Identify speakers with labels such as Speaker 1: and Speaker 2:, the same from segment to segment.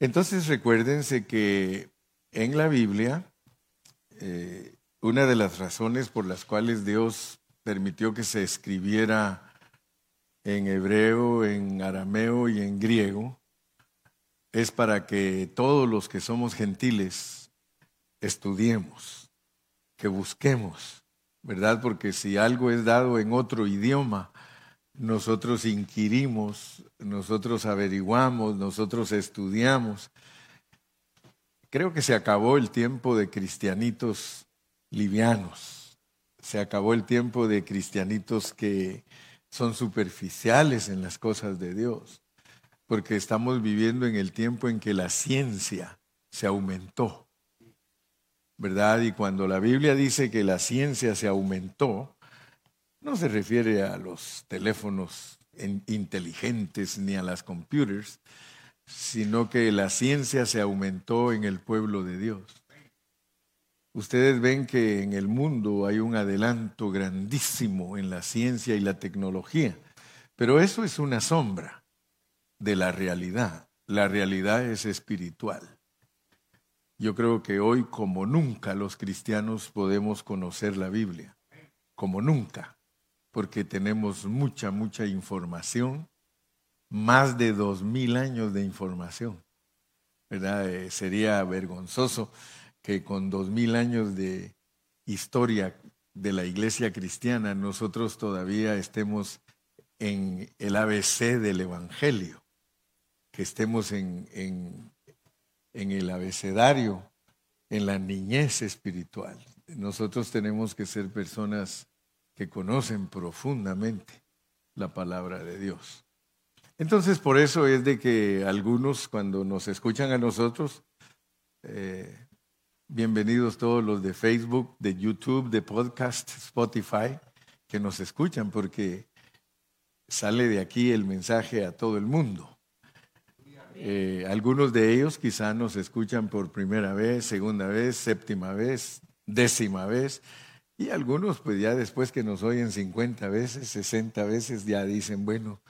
Speaker 1: Entonces recuérdense que en la Biblia, eh, una de las razones por las cuales Dios permitió que se escribiera en hebreo, en arameo y en griego, es para que todos los que somos gentiles estudiemos, que busquemos, ¿verdad? Porque si algo es dado en otro idioma, nosotros inquirimos, nosotros averiguamos, nosotros estudiamos. Creo que se acabó el tiempo de cristianitos livianos, se acabó el tiempo de cristianitos que son superficiales en las cosas de Dios, porque estamos viviendo en el tiempo en que la ciencia se aumentó, ¿verdad? Y cuando la Biblia dice que la ciencia se aumentó, no se refiere a los teléfonos inteligentes ni a las computers, sino que la ciencia se aumentó en el pueblo de Dios. Ustedes ven que en el mundo hay un adelanto grandísimo en la ciencia y la tecnología, pero eso es una sombra de la realidad. La realidad es espiritual. Yo creo que hoy como nunca los cristianos podemos conocer la Biblia, como nunca porque tenemos mucha, mucha información, más de dos mil años de información. Eh, sería vergonzoso que con dos mil años de historia de la iglesia cristiana nosotros todavía estemos en el ABC del Evangelio, que estemos en el abecedario, en la niñez espiritual. Nosotros tenemos que ser personas que conocen profundamente la palabra de Dios. Entonces, por eso es de que algunos, cuando nos escuchan a nosotros, eh, bienvenidos todos los de Facebook, de YouTube, de podcast, Spotify, que nos escuchan, porque sale de aquí el mensaje a todo el mundo. Eh, algunos de ellos quizá nos escuchan por primera vez, segunda vez, séptima vez, décima vez, y algunos, pues ya después que nos oyen 50 veces, 60 veces, ya dicen, bueno,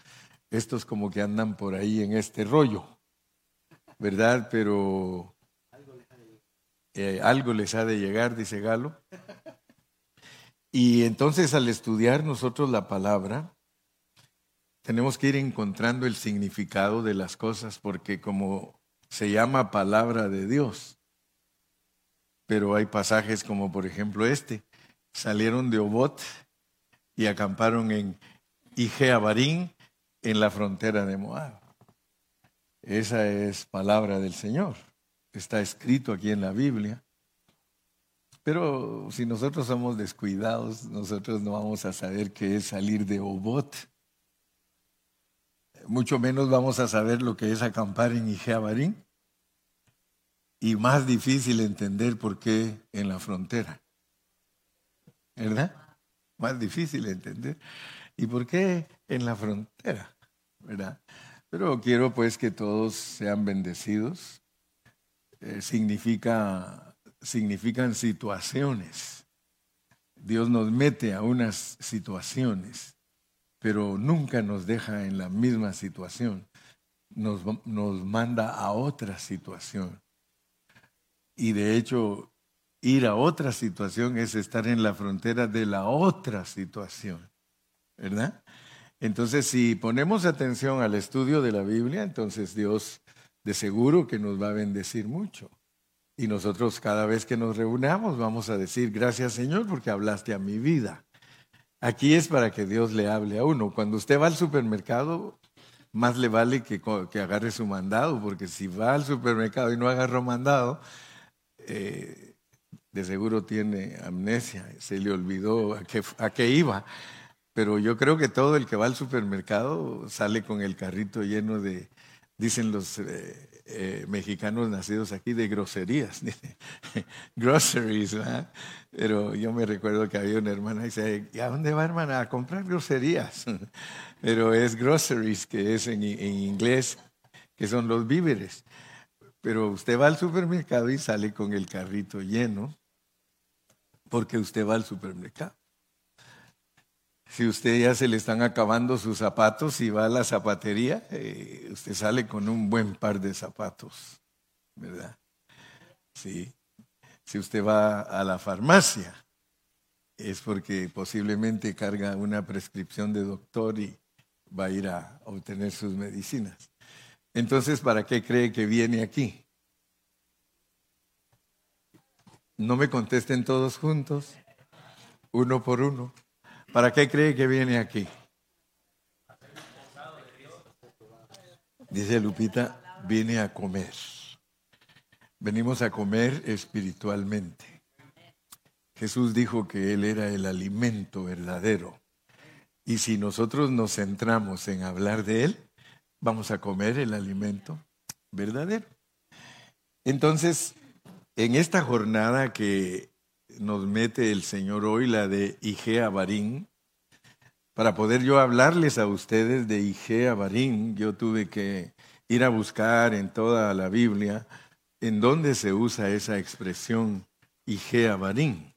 Speaker 1: estos como que andan por ahí en este rollo, ¿verdad? Pero eh, algo les ha de llegar, dice Galo. Y entonces al estudiar nosotros la palabra, tenemos que ir encontrando el significado de las cosas, porque como se llama palabra de Dios, pero hay pasajes como por ejemplo este, salieron de Obot y acamparon en Ijeabarín, en la frontera de Moab. Esa es palabra del Señor. Está escrito aquí en la Biblia. Pero si nosotros somos descuidados, nosotros no vamos a saber qué es salir de Obot. Mucho menos vamos a saber lo que es acampar en Ijeabarín. Y más difícil entender por qué en la frontera. ¿Verdad? Más difícil de entender. ¿Y por qué en la frontera? ¿verdad? Pero quiero pues que todos sean bendecidos. Eh, significa, significan situaciones. Dios nos mete a unas situaciones, pero nunca nos deja en la misma situación. Nos, nos manda a otra situación. Y de hecho, Ir a otra situación es estar en la frontera de la otra situación, ¿verdad? Entonces, si ponemos atención al estudio de la Biblia, entonces Dios de seguro que nos va a bendecir mucho. Y nosotros cada vez que nos reunamos vamos a decir, gracias Señor porque hablaste a mi vida. Aquí es para que Dios le hable a uno. Cuando usted va al supermercado, más le vale que, que agarre su mandado, porque si va al supermercado y no agarró mandado, eh, de seguro tiene amnesia, se le olvidó a qué, a qué iba. Pero yo creo que todo el que va al supermercado sale con el carrito lleno de, dicen los eh, eh, mexicanos nacidos aquí, de groserías. groceries, ¿verdad? Pero yo me recuerdo que había una hermana y dice, ¿y a dónde va hermana? A comprar groserías. Pero es groceries, que es en, en inglés, que son los víveres. Pero usted va al supermercado y sale con el carrito lleno porque usted va al supermercado. Si usted ya se le están acabando sus zapatos y va a la zapatería, eh, usted sale con un buen par de zapatos, ¿verdad? Sí. Si usted va a la farmacia, es porque posiblemente carga una prescripción de doctor y va a ir a obtener sus medicinas. Entonces, ¿para qué cree que viene aquí? No me contesten todos juntos, uno por uno. ¿Para qué cree que viene aquí? Dice Lupita, viene a comer. Venimos a comer espiritualmente. Jesús dijo que Él era el alimento verdadero. Y si nosotros nos centramos en hablar de Él, vamos a comer el alimento verdadero. Entonces, en esta jornada que nos mete el Señor hoy, la de Igea Barín, para poder yo hablarles a ustedes de Igea Barín, yo tuve que ir a buscar en toda la Biblia en dónde se usa esa expresión Igea Barín,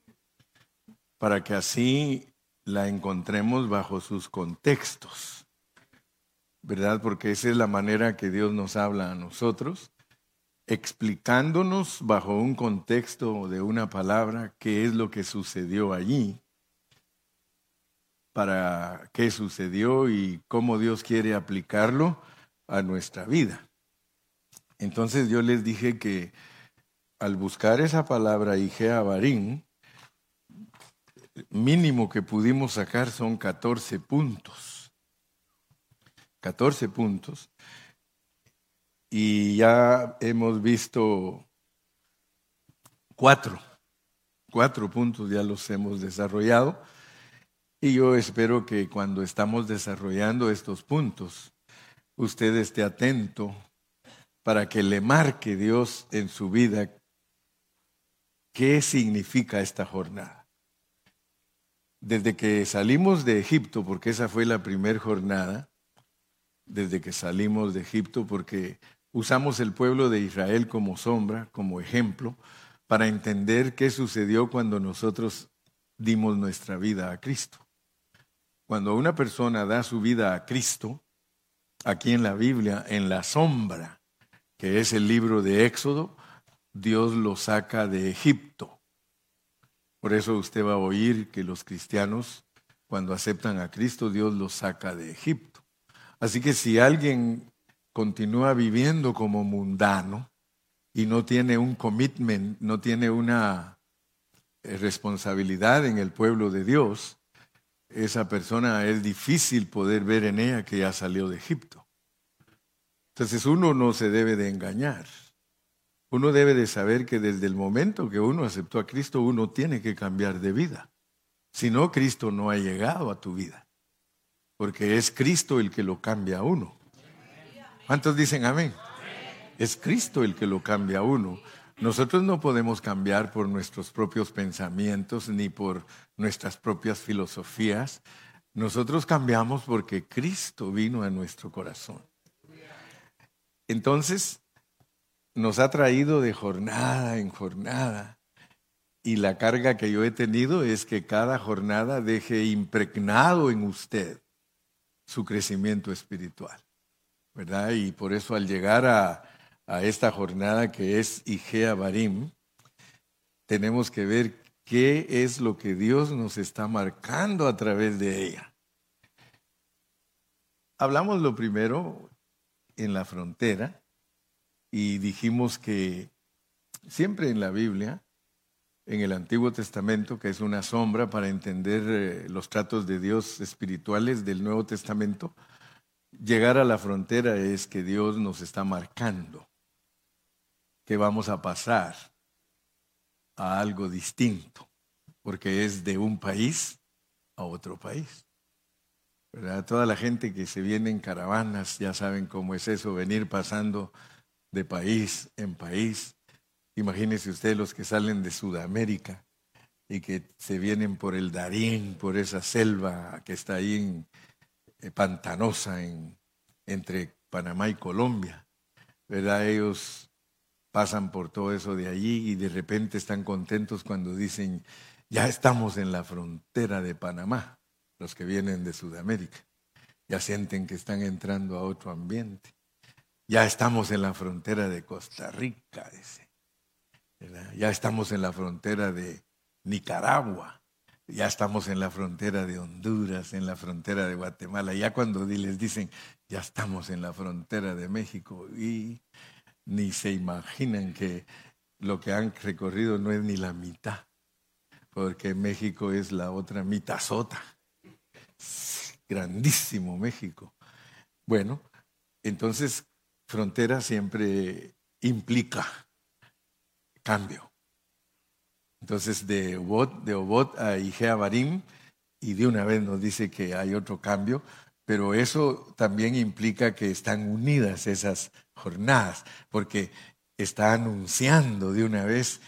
Speaker 1: para que así la encontremos bajo sus contextos, ¿verdad? Porque esa es la manera que Dios nos habla a nosotros explicándonos bajo un contexto de una palabra qué es lo que sucedió allí, para qué sucedió y cómo Dios quiere aplicarlo a nuestra vida. Entonces yo les dije que al buscar esa palabra Igea Barín, mínimo que pudimos sacar son 14 puntos. 14 puntos y ya hemos visto cuatro, cuatro puntos ya los hemos desarrollado y yo espero que cuando estamos desarrollando estos puntos, usted esté atento para que le marque Dios en su vida qué significa esta jornada. Desde que salimos de Egipto, porque esa fue la primera jornada, desde que salimos de Egipto, porque Usamos el pueblo de Israel como sombra, como ejemplo, para entender qué sucedió cuando nosotros dimos nuestra vida a Cristo. Cuando una persona da su vida a Cristo, aquí en la Biblia, en la sombra, que es el libro de Éxodo, Dios lo saca de Egipto. Por eso usted va a oír que los cristianos, cuando aceptan a Cristo, Dios los saca de Egipto. Así que si alguien continúa viviendo como mundano y no tiene un commitment, no tiene una eh, responsabilidad en el pueblo de Dios, esa persona es difícil poder ver en ella que ya salió de Egipto. Entonces uno no se debe de engañar. Uno debe de saber que desde el momento que uno aceptó a Cristo, uno tiene que cambiar de vida. Si no, Cristo no ha llegado a tu vida. Porque es Cristo el que lo cambia a uno. ¿Cuántos dicen amén? Es Cristo el que lo cambia a uno. Nosotros no podemos cambiar por nuestros propios pensamientos ni por nuestras propias filosofías. Nosotros cambiamos porque Cristo vino a nuestro corazón. Entonces, nos ha traído de jornada en jornada. Y la carga que yo he tenido es que cada jornada deje impregnado en usted su crecimiento espiritual. Y por eso al llegar a, esta jornada que es Igea Barim, tenemos que ver qué es lo que Dios nos está marcando a través de ella. Hablamos lo primero en la frontera y dijimos que siempre en la Biblia, en el Antiguo Testamento, que es una sombra para entender eh, los tratos de Dios espirituales del Nuevo Testamento, Llegar a la frontera es que Dios nos está marcando que vamos a pasar a algo distinto, porque es de un país a otro país. Toda la gente que se viene en caravanas ya saben cómo es eso, venir pasando de país en país. Imagínense ustedes los que salen de Sudamérica y que se vienen por el Darín, por esa selva que está ahí en, pantanosa en, entre Panamá y Colombia. ¿Verdad? Ellos pasan por todo eso de allí y de repente están contentos cuando dicen, ya estamos en la frontera de Panamá. los que vienen de Sudamérica. Ya sienten que están entrando a otro ambiente. Ya estamos en la frontera de Costa Rica, dice. Ya estamos en la frontera de Nicaragua. Ya estamos en la frontera de Honduras, en la frontera de Guatemala. Ya cuando les dicen, ya estamos en la frontera de México y ni se imaginan que lo que han recorrido no es ni la mitad, porque México es la otra mitazota. Grandísimo México. Bueno, entonces frontera siempre implica cambio. Entonces de Obot, de Obot a y de una vez nos dice que hay otro cambio, pero eso también implica que están unidas esas jornadas, porque está anunciando de una vez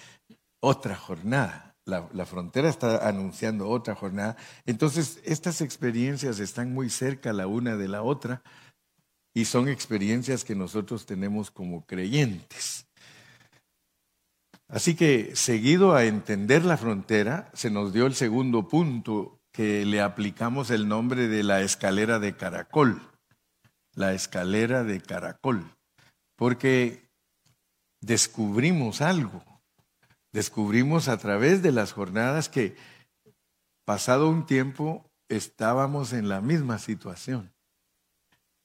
Speaker 1: otra jornada. La, frontera está anunciando otra jornada. Entonces, estas experiencias están muy cerca la una de la otra y son experiencias que nosotros tenemos como creyentes. Así que, seguido a entender la frontera, se nos dio el segundo punto que le aplicamos el nombre de la escalera de caracol. La escalera de caracol. Porque descubrimos algo. Descubrimos a través de las jornadas que, pasado un tiempo, estábamos en la misma situación.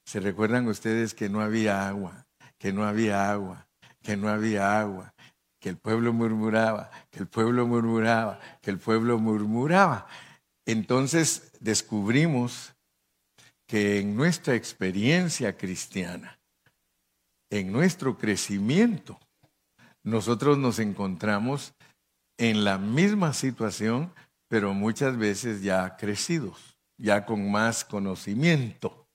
Speaker 1: ¿Se recuerdan ustedes que no había agua, que no había agua, que no había agua, que el pueblo murmuraba, que el pueblo murmuraba, que el pueblo murmuraba. Entonces descubrimos que en nuestra experiencia cristiana, en nuestro crecimiento, nosotros nos encontramos en la misma situación, pero muchas veces ya crecidos, ya con más conocimiento.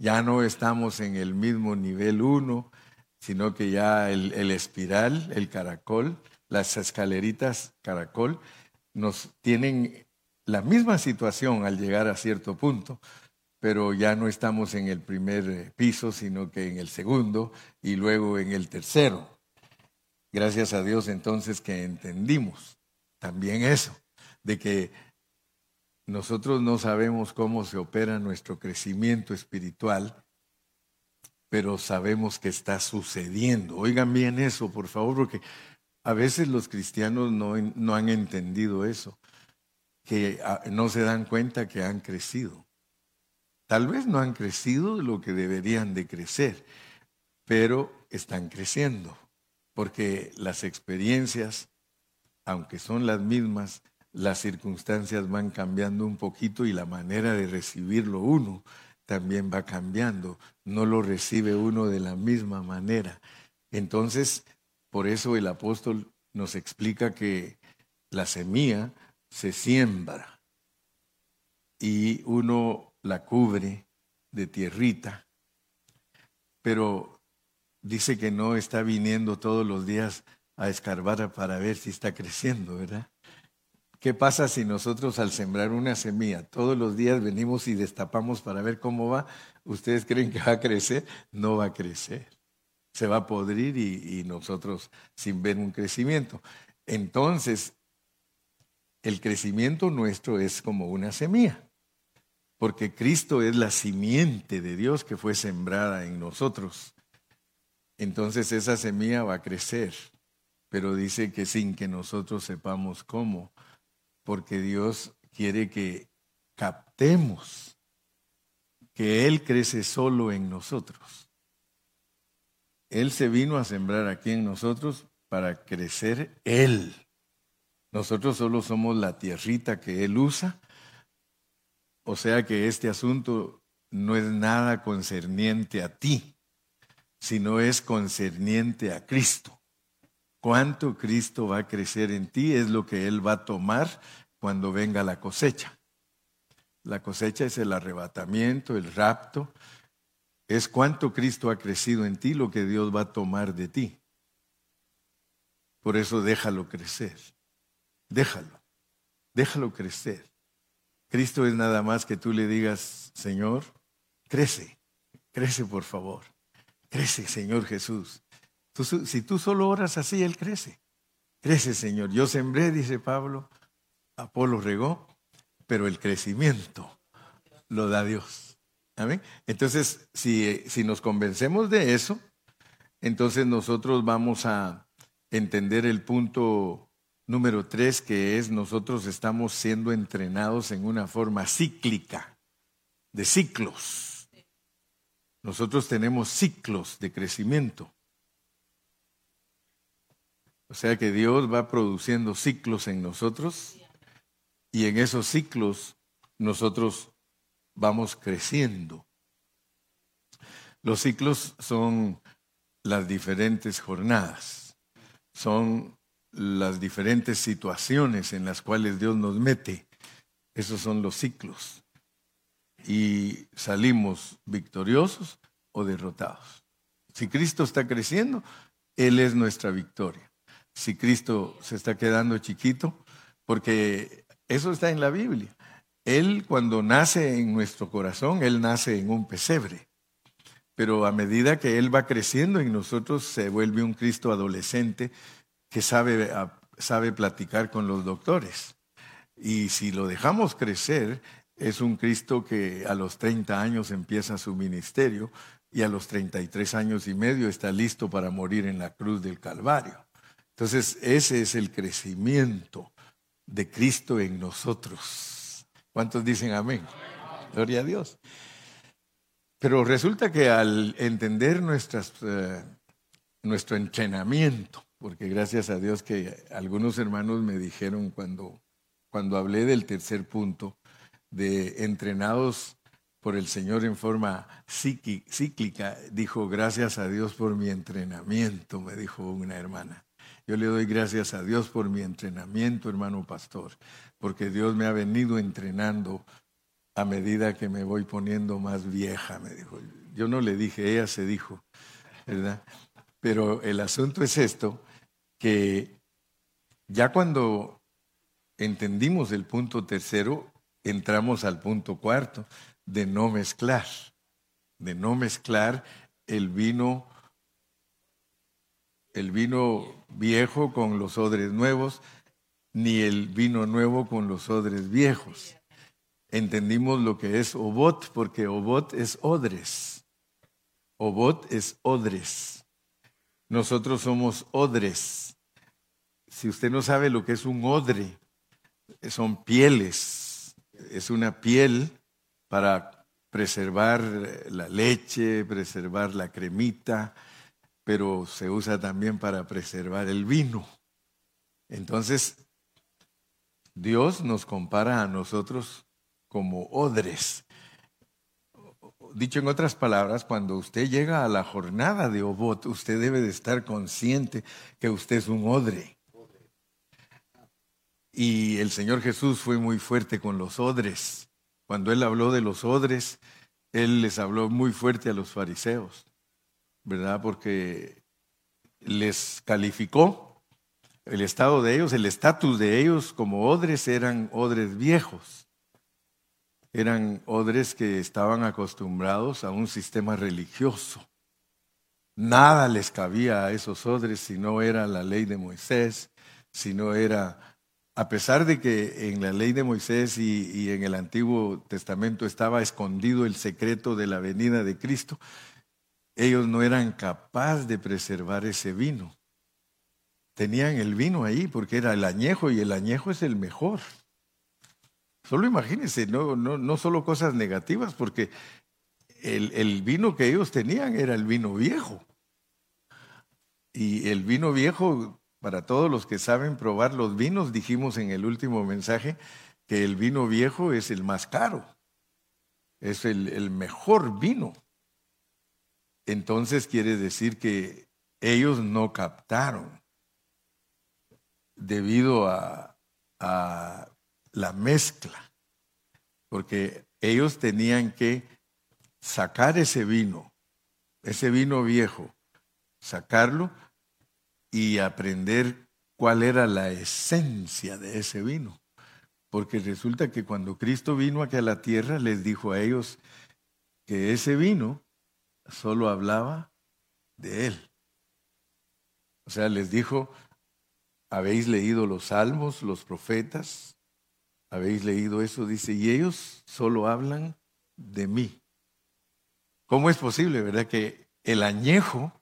Speaker 1: Ya no estamos en el mismo nivel uno, sino que ya el, espiral, el caracol, las escaleritas caracol, nos tienen la misma situación al llegar a cierto punto, pero ya no estamos en el primer eh, piso, sino que en el segundo y luego en el tercero. Gracias a Dios entonces que entendimos también eso, de que nosotros no sabemos cómo se opera nuestro crecimiento espiritual, pero sabemos que está sucediendo. Oigan bien eso, por favor, porque a veces los cristianos no, han entendido eso, que ah, no se dan cuenta que han crecido. Tal vez no han crecido lo que deberían de crecer, pero están creciendo, porque las experiencias, aunque son las mismas, las circunstancias van cambiando un poquito y la manera de recibirlo uno también va cambiando, no lo recibe uno de la misma manera. Entonces, por eso el apóstol nos explica que la semilla se siembra y uno la cubre de tierrita, pero dice que no está viniendo todos los días a escarbar para ver si está creciendo, ¿verdad? ¿Qué pasa si nosotros al sembrar una semilla todos los días venimos y destapamos para ver cómo va? ¿Ustedes creen que va a crecer? No va a crecer. Se va a podrir y, nosotros sin ver un crecimiento. Entonces, el crecimiento nuestro es como una semilla, porque Cristo es la simiente de Dios que fue sembrada en nosotros. Entonces esa semilla va a crecer, pero dice que sin que nosotros sepamos cómo porque Dios quiere que captemos que Él crece solo en nosotros. Él se vino a sembrar aquí en nosotros para crecer Él. Nosotros solo somos la tierrita que Él usa. O sea que este asunto no es nada concerniente a ti, sino es concerniente a Cristo. Cuánto Cristo va a crecer en ti es lo que Él va a tomar cuando venga la cosecha. La cosecha es el arrebatamiento, el rapto. Es cuánto Cristo ha crecido en ti lo que Dios va a tomar de ti. Por eso déjalo crecer. Déjalo. Déjalo crecer. Cristo es nada más que tú le digas, Señor, crece, crece por favor. Crece, Señor Jesús. Si tú solo oras así, Él crece. Crece, Señor. Yo sembré, dice Pablo, Apolo regó, pero el crecimiento lo da Dios. Amén. Entonces, si, si nos convencemos de eso, entonces nosotros vamos a entender el punto número tres, que es nosotros estamos siendo entrenados en una forma cíclica, de ciclos. Nosotros tenemos ciclos de crecimiento. O sea que Dios va produciendo ciclos en nosotros y en esos ciclos nosotros vamos creciendo. Los ciclos son las diferentes jornadas, son las diferentes situaciones en las cuales Dios nos mete. Esos son los ciclos. Y salimos victoriosos o derrotados. Si Cristo está creciendo, Él es nuestra victoria si Cristo se está quedando chiquito, porque eso está en la Biblia. Él cuando nace en nuestro corazón, Él nace en un pesebre. Pero a medida que Él va creciendo en nosotros, se vuelve un Cristo adolescente que sabe, sabe platicar con los doctores. Y si lo dejamos crecer, es un Cristo que a los 30 años empieza su ministerio y a los 33 años y medio está listo para morir en la cruz del Calvario. Entonces, ese es el crecimiento de Cristo en nosotros. ¿Cuántos dicen amén? Gloria a Dios. Pero resulta que al entender eh, nuestro entrenamiento, porque gracias a Dios que algunos hermanos me dijeron cuando, cuando hablé del tercer punto, de entrenados por el Señor en forma cíclica, dijo, gracias a Dios por mi entrenamiento, me dijo una hermana. Yo le doy gracias a Dios por mi entrenamiento, hermano pastor, porque Dios me ha venido entrenando a medida que me voy poniendo más vieja, me dijo. Yo no le dije, ella se dijo, ¿verdad? Pero el asunto es esto, que ya cuando entendimos el punto tercero, entramos al punto cuarto, de no mezclar, de no mezclar el vino el vino viejo con los odres nuevos, ni el vino nuevo con los odres viejos. Entendimos lo que es obot, porque obot es odres. Obot es odres. Nosotros somos odres. Si usted no sabe lo que es un odre, son pieles. Es una piel para preservar la leche, preservar la cremita, pero se usa también para preservar el vino. Entonces, Dios nos compara a nosotros como odres. Dicho en otras palabras, cuando usted llega a la jornada de Obot, usted debe de estar consciente que usted es un odre. Y el Señor Jesús fue muy fuerte con los odres. Cuando Él habló de los odres, Él les habló muy fuerte a los fariseos. ¿Verdad? Porque les calificó el estado de ellos, el estatus de ellos como odres eran odres viejos. Eran odres que estaban acostumbrados a un sistema religioso. Nada les cabía a esos odres si no era la ley de Moisés, si no era, a pesar de que en la ley de Moisés y, en el Antiguo Testamento estaba escondido el secreto de la venida de Cristo, ellos no eran capaces de preservar ese vino. Tenían el vino ahí porque era el añejo y el añejo es el mejor. Solo imagínense, no, no, no solo cosas negativas, porque el, el vino que ellos tenían era el vino viejo. Y el vino viejo, para todos los que saben probar los vinos, dijimos en el último mensaje que el vino viejo es el más caro, es el, el mejor vino entonces quiere decir que ellos no captaron debido a, la mezcla, porque ellos tenían que sacar ese vino, ese vino viejo, sacarlo y aprender cuál era la esencia de ese vino. Porque resulta que cuando Cristo vino aquí a la tierra, les dijo a ellos que ese vino solo hablaba de Él. O sea, les dijo, ¿habéis leído los salmos, los profetas? habéis leído eso, dice, y ellos solo hablan de mí. ¿Cómo es posible, verdad, que el añejo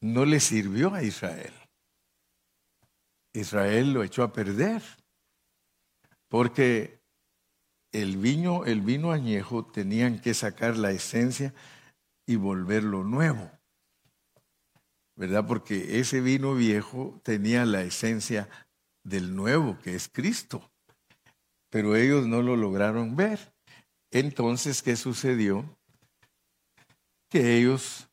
Speaker 1: no le sirvió a Israel? Israel lo echó a perder, porque el vino, el vino añejo tenían que sacar la esencia y volverlo nuevo. ¿Verdad? Porque ese vino viejo tenía la esencia del nuevo, que es Cristo. Pero ellos no lo lograron ver. Entonces, ¿qué sucedió? Que ellos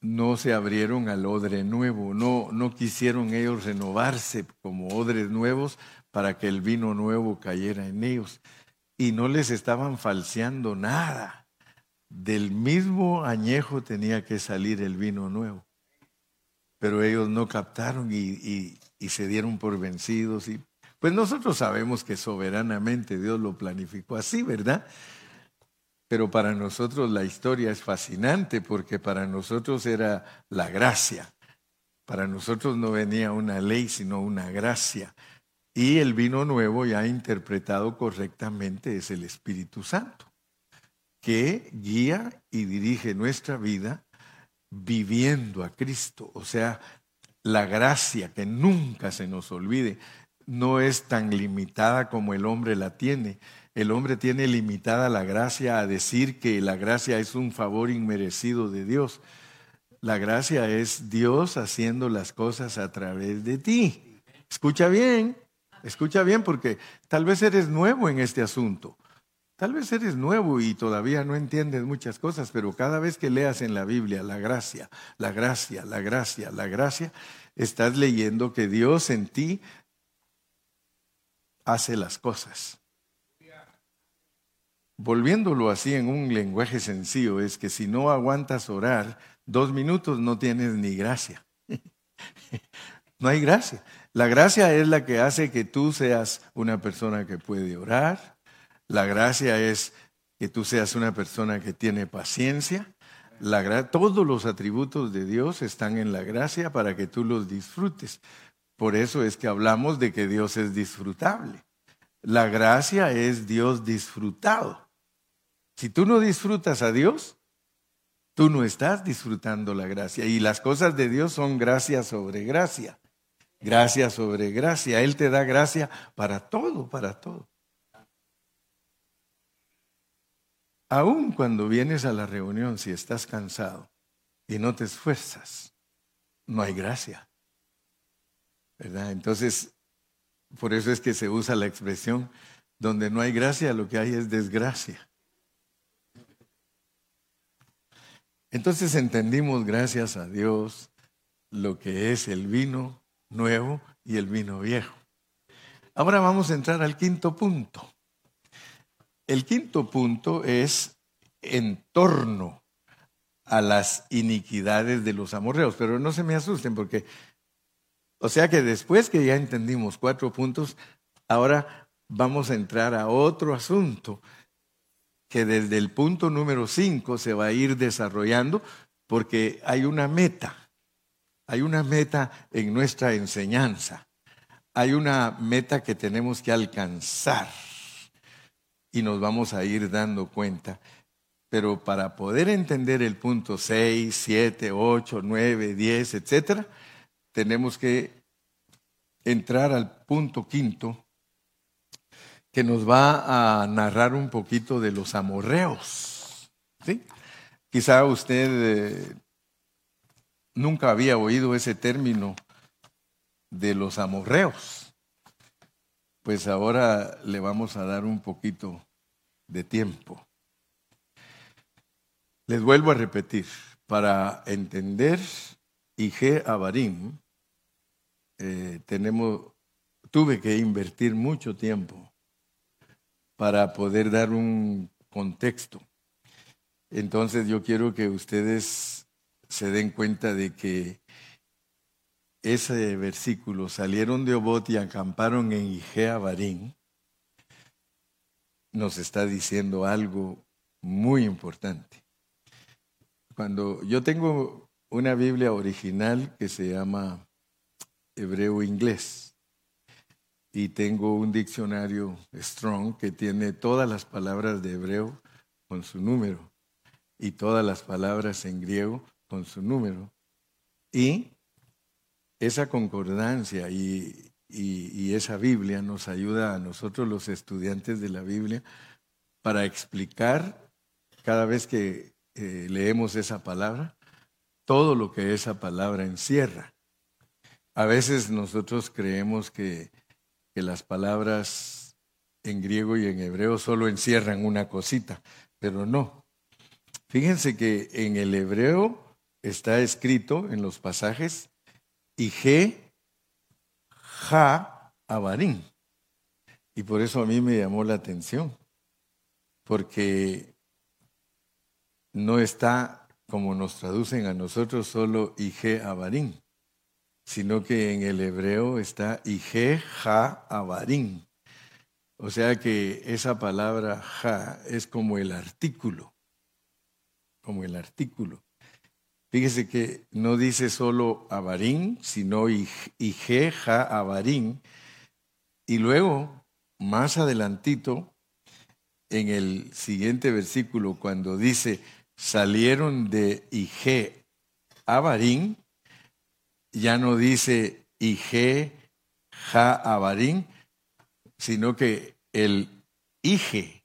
Speaker 1: no se abrieron al odre nuevo, no, no quisieron ellos renovarse como odres nuevos para que el vino nuevo cayera en ellos. Y no les estaban falseando nada. Del mismo añejo tenía que salir el vino nuevo. Pero ellos no captaron y, se dieron por vencidos. Pues nosotros sabemos que soberanamente Dios lo planificó así, ¿verdad? Pero para nosotros la historia es fascinante porque para nosotros era la gracia. Para nosotros no venía una ley, sino una gracia. Y el vino nuevo, ya interpretado correctamente, es el Espíritu Santo, que guía y dirige nuestra vida viviendo a Cristo. O sea, la gracia que nunca se nos olvide no es tan limitada como el hombre la tiene, el hombre tiene limitada la gracia a decir que la gracia es un favor inmerecido de Dios. La gracia es Dios haciendo las cosas a través de ti. Escucha bien, escucha bien porque tal vez eres nuevo en este asunto. Tal vez eres nuevo y todavía no entiendes muchas cosas, pero cada vez que leas en la Biblia la gracia, la gracia, la gracia, la gracia, estás leyendo que Dios en ti hace las cosas. Volviéndolo así en un lenguaje sencillo, es que si no aguantas orar dos minutos no tienes ni gracia. no hay gracia. La gracia es la que hace que tú seas una persona que puede orar. La gracia es que tú seas una persona que tiene paciencia. Todos los atributos de Dios están en la gracia para que tú los disfrutes. Por eso es que hablamos de que Dios es disfrutable. La gracia es Dios disfrutado. Si tú no disfrutas a Dios, tú no estás disfrutando la gracia. Y las cosas de Dios son gracia sobre gracia. Gracia sobre gracia. Él te da gracia para todo, para todo. Aún cuando vienes a la reunión, si estás cansado y no te esfuerzas, no hay gracia. ¿Verdad? Entonces, por eso es que se usa la expresión, donde no hay gracia, lo que hay es desgracia. Entonces entendimos, gracias a Dios, lo que es el vino nuevo y el vino viejo. Ahora vamos a entrar al quinto punto. El quinto punto es en torno a las iniquidades de los amorreos, pero no se me asusten porque, o sea que después que ya entendimos cuatro puntos, ahora vamos a entrar a otro asunto que desde el punto número 5 se va a ir desarrollando porque hay una meta, hay una meta en nuestra enseñanza, hay una meta que tenemos que alcanzar y nos vamos a ir dando cuenta. Pero para poder entender el punto 6, 7, 8, 9, 10, etcétera, tenemos que entrar al punto quinto, que nos va a narrar un poquito de los amorreos. ¿sí? Quizá usted eh, nunca había oído ese término de los amorreos. Pues ahora le vamos a dar un poquito de tiempo. Les vuelvo a repetir, para entender Ige Abarim, eh, tenemos, tuve que invertir mucho tiempo para poder dar un contexto. Entonces yo quiero que ustedes se den cuenta de que ese versículo, salieron de Obot y acamparon en Igea Barín, nos está diciendo algo muy importante. Cuando yo tengo una Biblia original que se llama hebreo inglés, y tengo un diccionario Strong que tiene todas las palabras de hebreo con su número y todas las palabras en griego con su número. Y esa concordancia y, esa Biblia nos ayuda a nosotros los estudiantes de la Biblia para explicar cada vez que eh, leemos esa palabra todo lo que esa palabra encierra. A veces nosotros creemos que, que las palabras en griego y en hebreo solo encierran una cosita, pero no. Fíjense que en el hebreo está escrito en los pasajes Ige Ja Abarín. Y por eso a mí me llamó la atención, porque no está como nos traducen a nosotros solo Ige Abarín, sino que en el hebreo está Ige Ja Abarín. O sea que esa palabra ja es como el artículo, como el artículo. Fíjese que no dice solo Abarín, sino Ige Ja Abarín. Y luego, más adelantito, en el siguiente versículo, cuando dice, salieron de Ige Abarín, ya no dice Ige Ja Abarín, sino que el Ige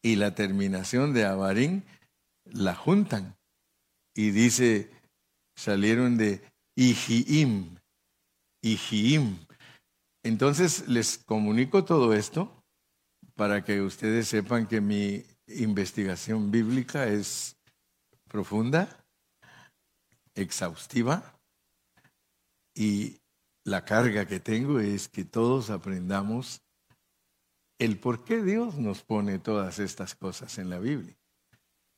Speaker 1: y la terminación de Abarín la juntan y dice, salieron de Ijiim, Ijiim. Entonces les comunico todo esto para que ustedes sepan que mi investigación bíblica es profunda, exhaustiva y la carga que tengo es que todos aprendamos el por qué Dios nos pone todas estas cosas en la Biblia.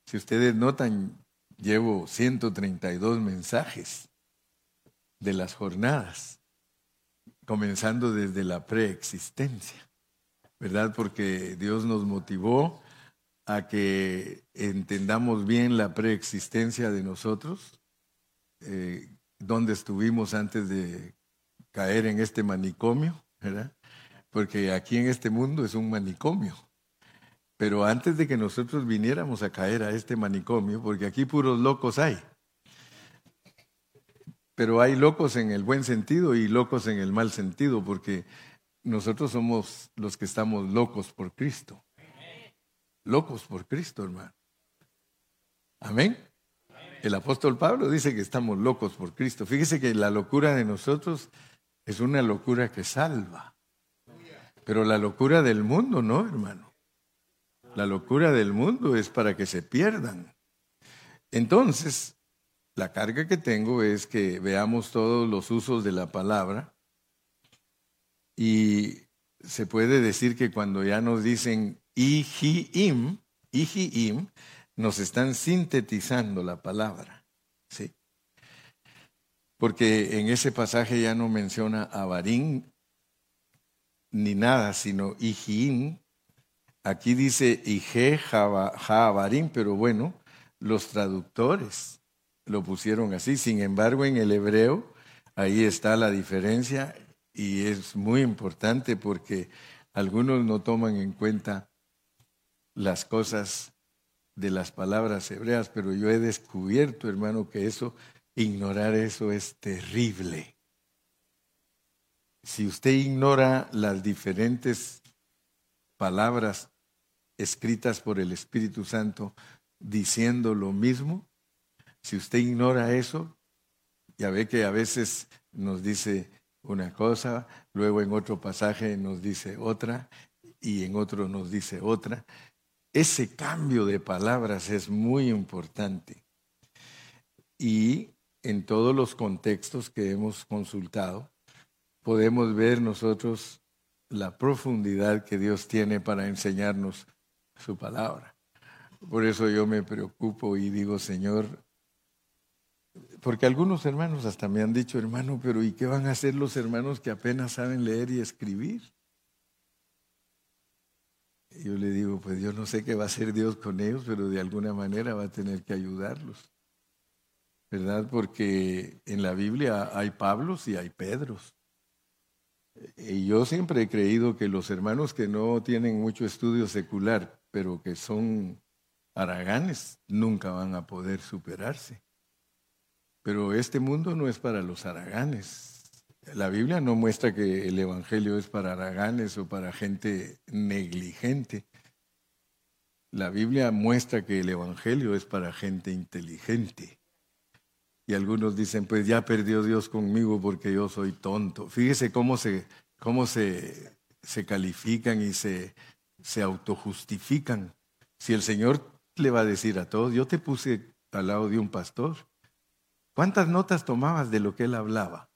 Speaker 1: Si ustedes notan, llevo 132 mensajes de las jornadas, comenzando desde la preexistencia, ¿verdad? Porque Dios nos motivó a que entendamos bien la preexistencia de nosotros, eh, donde estuvimos antes de caer en este manicomio, ¿verdad? Porque aquí en este mundo es un manicomio. Pero antes de que nosotros viniéramos a caer a este manicomio, porque aquí puros locos hay, pero hay locos en el buen sentido y locos en el mal sentido, porque nosotros somos los que estamos locos por Cristo. Locos por Cristo, hermano. Amén. El apóstol Pablo dice que estamos locos por Cristo. Fíjese que la locura de nosotros es una locura que salva. Pero la locura del mundo no, hermano. La locura del mundo es para que se pierdan. Entonces, la carga que tengo es que veamos todos los usos de la palabra y se puede decir que cuando ya nos dicen Ijiim, Ijiim, nos están sintetizando la palabra. ¿sí? Porque en ese pasaje ya no menciona Abarín ni nada, sino Ijiim. Aquí dice Ije Abarín, pero bueno, los traductores lo pusieron así. Sin embargo, en el hebreo, ahí está la diferencia y es muy importante porque algunos no toman en cuenta las cosas de las palabras hebreas, pero yo he descubierto, hermano, que eso, ignorar eso es terrible. Si usted ignora las diferentes palabras escritas por el Espíritu Santo diciendo lo mismo, si usted ignora eso, ya ve que a veces nos dice una cosa, luego en otro pasaje nos dice otra y en otro nos dice otra. Ese cambio de palabras es muy importante. Y en todos los contextos que hemos consultado, podemos ver nosotros la profundidad que Dios tiene para enseñarnos su palabra. Por eso yo me preocupo y digo, Señor, porque algunos hermanos hasta me han dicho, hermano, pero ¿y qué van a hacer los hermanos que apenas saben leer y escribir? yo le digo, pues yo no sé qué va a hacer Dios con ellos, pero de alguna manera va a tener que ayudarlos. ¿Verdad? Porque en la Biblia hay Pablos y hay Pedros. Y yo siempre he creído que los hermanos que no tienen mucho estudio secular, pero que son haraganes, nunca van a poder superarse. Pero este mundo no es para los haraganes. La Biblia no muestra que el Evangelio es para haraganes o para gente negligente. La Biblia muestra que el Evangelio es para gente inteligente. Y algunos dicen, pues ya perdió Dios conmigo porque yo soy tonto. Fíjese cómo se, cómo se, se califican y se, se autojustifican. Si el Señor le va a decir a todos, yo te puse al lado de un pastor. ¿Cuántas notas tomabas de lo que él hablaba?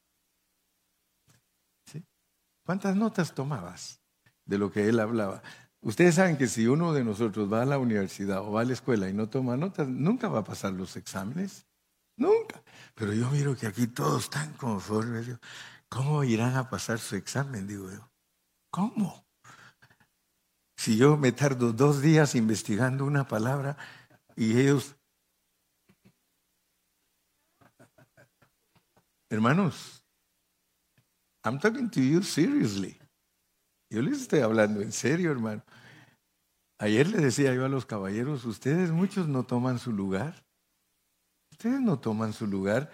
Speaker 1: ¿Cuántas notas tomabas de lo que él hablaba? Ustedes saben que si uno de nosotros va a la universidad o va a la escuela y no toma notas, nunca va a pasar los exámenes. Nunca. Pero yo miro que aquí todos están conformes. ¿Cómo irán a pasar su examen? Digo yo. ¿Cómo? Si yo me tardo dos días investigando una palabra y ellos... Hermanos, I'm talking to you seriously. Yo les estoy hablando en serio, hermano. Ayer le decía yo a los caballeros, ustedes muchos no toman su lugar. Ustedes no toman su lugar.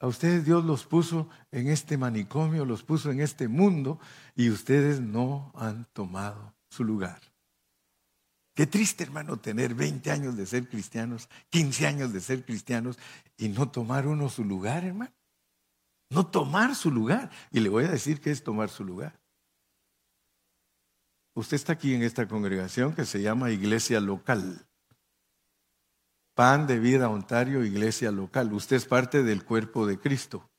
Speaker 1: A ustedes Dios los puso en este manicomio, los puso en este mundo y ustedes no han tomado su lugar. Qué triste, hermano, tener 20 años de ser cristianos, 15 años de ser cristianos y no tomar uno su lugar, hermano. No tomar su lugar. Y le voy a decir qué es tomar su lugar. Usted está aquí en esta congregación que se llama Iglesia Local. Pan de Vida Ontario, Iglesia Local. Usted es parte del cuerpo de Cristo.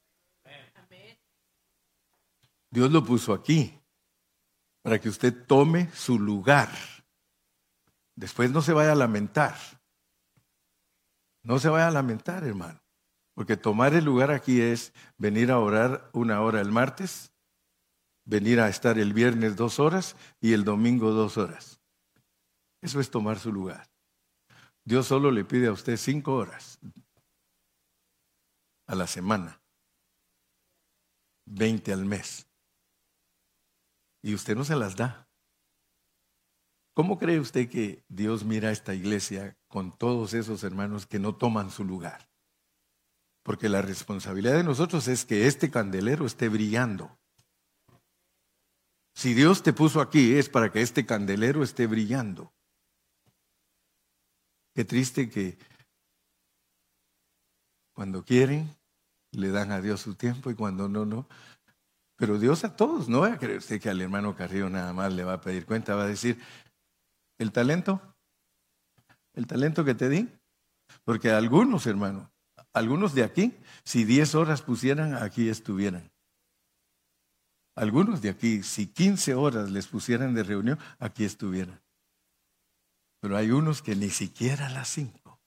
Speaker 1: Dios lo puso aquí para que usted tome su lugar. Después no se vaya a lamentar. No se vaya a lamentar, hermano. Porque tomar el lugar aquí es venir a orar una hora el martes, venir a estar el viernes dos horas y el domingo dos horas. Eso es tomar su lugar. Dios solo le pide a usted cinco horas a la semana, veinte al mes. Y usted no se las da. ¿Cómo cree usted que Dios mira a esta iglesia con todos esos hermanos que no toman su lugar? Porque la responsabilidad de nosotros es que este candelero esté brillando. Si Dios te puso aquí es para que este candelero esté brillando. Qué triste que cuando quieren le dan a Dios su tiempo y cuando no, no. Pero Dios a todos, no va a creer que al hermano Carrillo nada más le va a pedir cuenta, va a decir, ¿el talento? ¿El talento que te di? Porque algunos, hermano, algunos de aquí, si 10 horas pusieran, aquí estuvieran. Algunos de aquí, si 15 horas les pusieran de reunión, aquí estuvieran. Pero hay unos que ni siquiera las 5.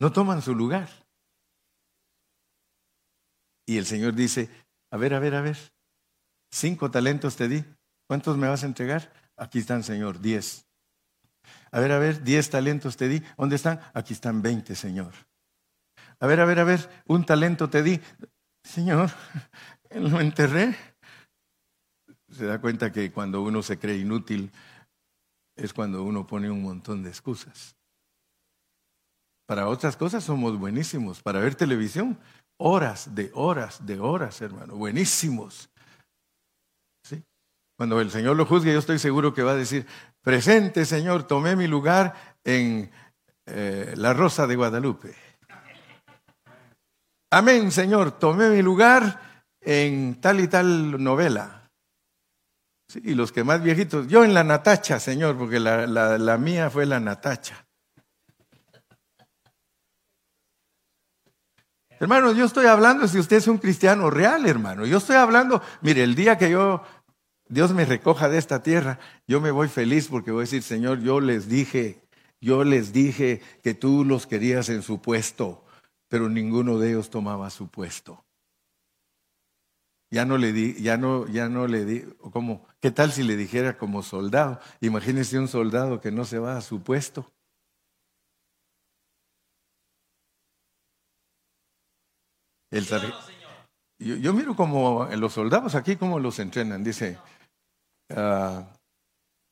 Speaker 1: No toman su lugar. Y el Señor dice, a ver, a ver, a ver, cinco talentos te di. ¿Cuántos me vas a entregar? Aquí están, Señor, diez. A ver, a ver, diez talentos te di. ¿Dónde están? Aquí están veinte, Señor. A ver, a ver, a ver, un talento te di. Señor, lo enterré se da cuenta que cuando uno se cree inútil es cuando uno pone un montón de excusas. Para otras cosas somos buenísimos. Para ver televisión, horas de horas de horas, hermano. Buenísimos. ¿Sí? Cuando el Señor lo juzgue, yo estoy seguro que va a decir, presente Señor, tomé mi lugar en eh, la Rosa de Guadalupe. Amén, Señor, tomé mi lugar en tal y tal novela y los que más viejitos, yo en la Natacha, Señor, porque la, la mía fue la Natacha. Hermano, yo estoy hablando si usted es un cristiano real, hermano. Yo estoy hablando, mire, el día que yo, Dios me recoja de esta tierra, yo me voy feliz porque voy a decir, Señor, yo les dije, yo les dije que tú los querías en su puesto, pero ninguno de ellos tomaba su puesto. Ya no le di, ya no, ya no le di, como, ¿qué tal si le dijera como soldado? Imagínese un soldado que no se va a su puesto. El, yo, miro como los soldados aquí, cómo los entrenan. Dice, ah,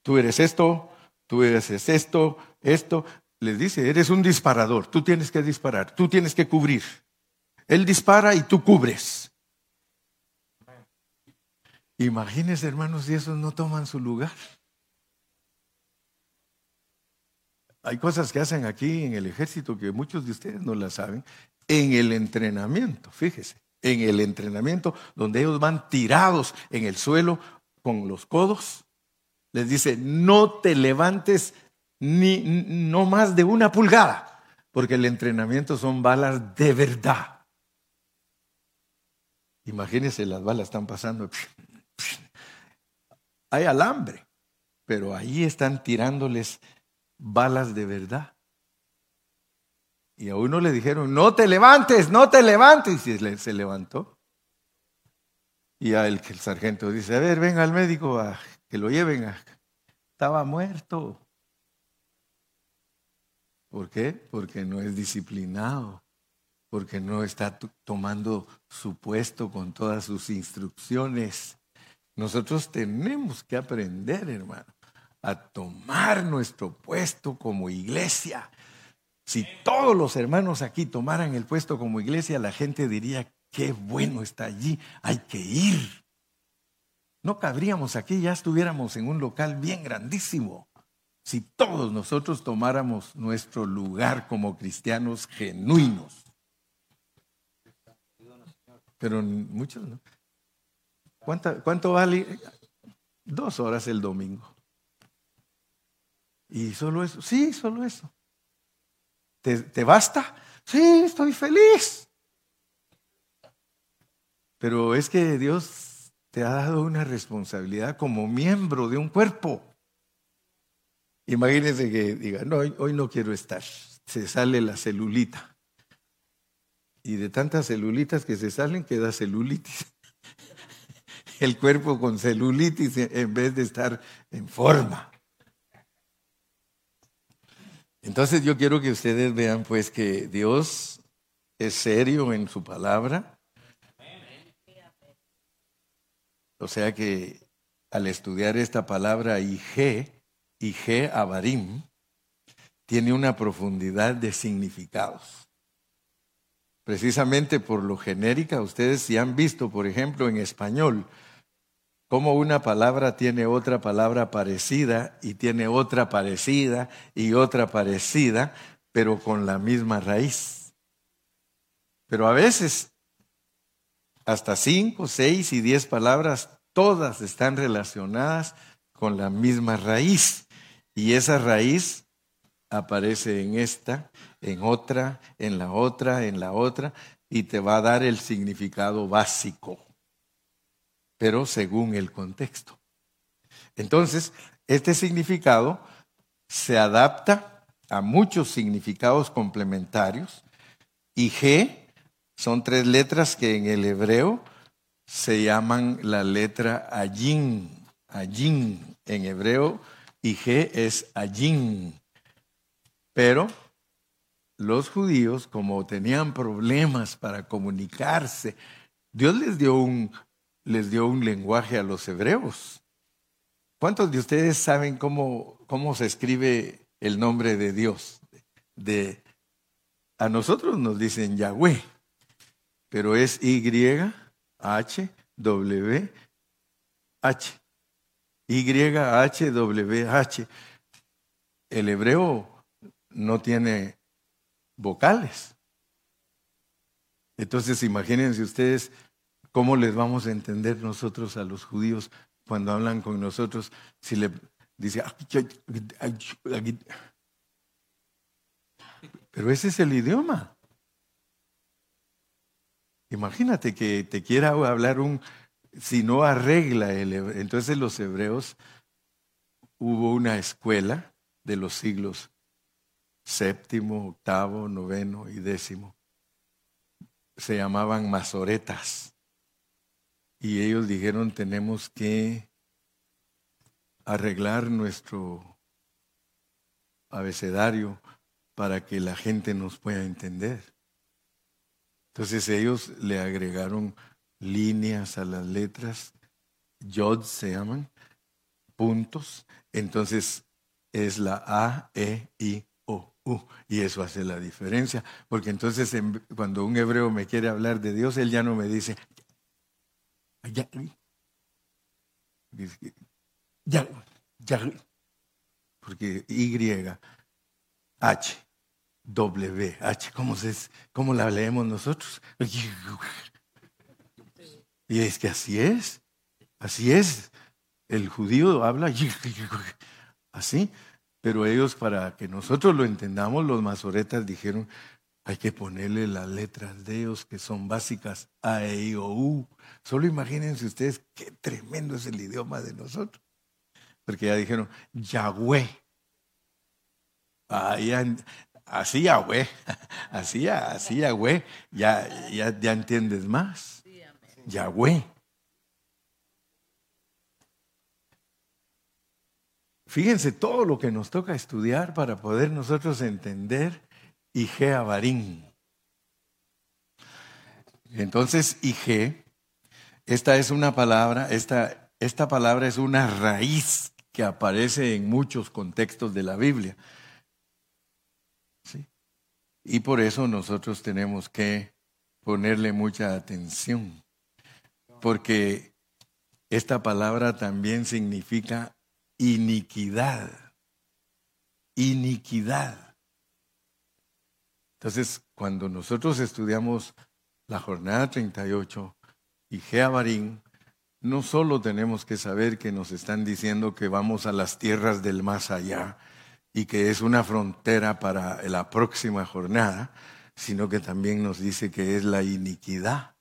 Speaker 1: tú eres esto, tú eres esto, esto. Les dice, eres un disparador, tú tienes que disparar, tú tienes que cubrir. Él dispara y tú cubres. Imagínense, hermanos, si esos no toman su lugar. Hay cosas que hacen aquí en el ejército que muchos de ustedes no las saben. En el entrenamiento, fíjese, en el entrenamiento donde ellos van tirados en el suelo con los codos, les dice, no te levantes ni no más de una pulgada, porque el entrenamiento son balas de verdad. Imagínense, las balas están pasando. Hay alambre, pero ahí están tirándoles balas de verdad. Y a uno le dijeron, no te levantes, no te levantes. Y se levantó. Y a el, el sargento dice, a ver, venga al médico a que lo lleven. Estaba muerto. ¿Por qué? Porque no es disciplinado, porque no está tomando su puesto con todas sus instrucciones. Nosotros tenemos que aprender, hermano a tomar nuestro puesto como iglesia. Si todos los hermanos aquí tomaran el puesto como iglesia, la gente diría, qué bueno está allí, hay que ir. No cabríamos aquí, ya estuviéramos en un local bien grandísimo. Si todos nosotros tomáramos nuestro lugar como cristianos genuinos. Pero muchos no. ¿Cuánto, ¿Cuánto vale? Dos horas el domingo. Y solo eso, sí, solo eso. ¿Te, basta? Sí, estoy feliz. Pero es que Dios te ha dado una responsabilidad como miembro de un cuerpo. Imagínense que diga, no, hoy, no quiero estar. Se sale la celulita. Y de tantas celulitas que se salen queda celulitis. El cuerpo con celulitis en vez de estar en forma. Entonces yo quiero que ustedes vean pues que Dios es serio en su palabra. O sea que al estudiar esta palabra IG, IG Abarim, tiene una profundidad de significados. Precisamente por lo genérica, ustedes si han visto, por ejemplo, en español, cómo una palabra tiene otra palabra parecida y tiene otra parecida y otra parecida, pero con la misma raíz. Pero a veces hasta cinco, seis y diez palabras, todas están relacionadas con la misma raíz. Y esa raíz aparece en esta, en otra, en la otra, en la otra, y te va a dar el significado básico pero según el contexto. Entonces, este significado se adapta a muchos significados complementarios y G son tres letras que en el hebreo se llaman la letra Ayin. Ayin en hebreo y G es Ayin. Pero los judíos, como tenían problemas para comunicarse, Dios les dio un les dio un lenguaje a los hebreos. ¿Cuántos de ustedes saben cómo, cómo se escribe el nombre de Dios? A nosotros nos dicen Yahweh, pero es Y, H, W, H. Y, H, W, H. El hebreo no tiene vocales. Entonces imagínense ustedes ¿Cómo les vamos a entender nosotros a los judíos cuando hablan con nosotros si le dice... Pero ese es el idioma. Imagínate que te quiera hablar un... Si no arregla el... Entonces los hebreos hubo una escuela de los siglos séptimo, octavo, noveno y décimo. Se llamaban masoretas. Y ellos dijeron, tenemos que arreglar nuestro abecedario para que la gente nos pueda entender. Entonces ellos le agregaron líneas a las letras, yod se llaman, puntos. Entonces es la A, E, I, O, U. Y eso hace la diferencia, porque entonces cuando un hebreo me quiere hablar de Dios, él ya no me dice, ya, ya, porque Y, H, W, H, ¿cómo, se, cómo la leemos nosotros? Y es que así es, así es. El judío habla así, pero ellos para que nosotros lo entendamos, los masoretas dijeron, hay que ponerle las letras de ellos que son básicas, A, E, I, O, U. Solo imagínense ustedes qué tremendo es el idioma de nosotros. Porque ya dijeron, Yahweh. Ah, así Yahweh, así, así Yahweh, ya, ya, ya entiendes más. Yahweh. Fíjense todo lo que nos toca estudiar para poder nosotros entender Ige Barín. Entonces, Ige, esta es una palabra, esta, esta palabra es una raíz que aparece en muchos contextos de la Biblia. Y por eso nosotros tenemos que ponerle mucha atención porque esta palabra también significa iniquidad. Iniquidad. Entonces, cuando nosotros estudiamos la jornada 38 y Jeabarín, no solo tenemos que saber que nos están diciendo que vamos a las tierras del más allá y que es una frontera para la próxima jornada, sino que también nos dice que es la iniquidad.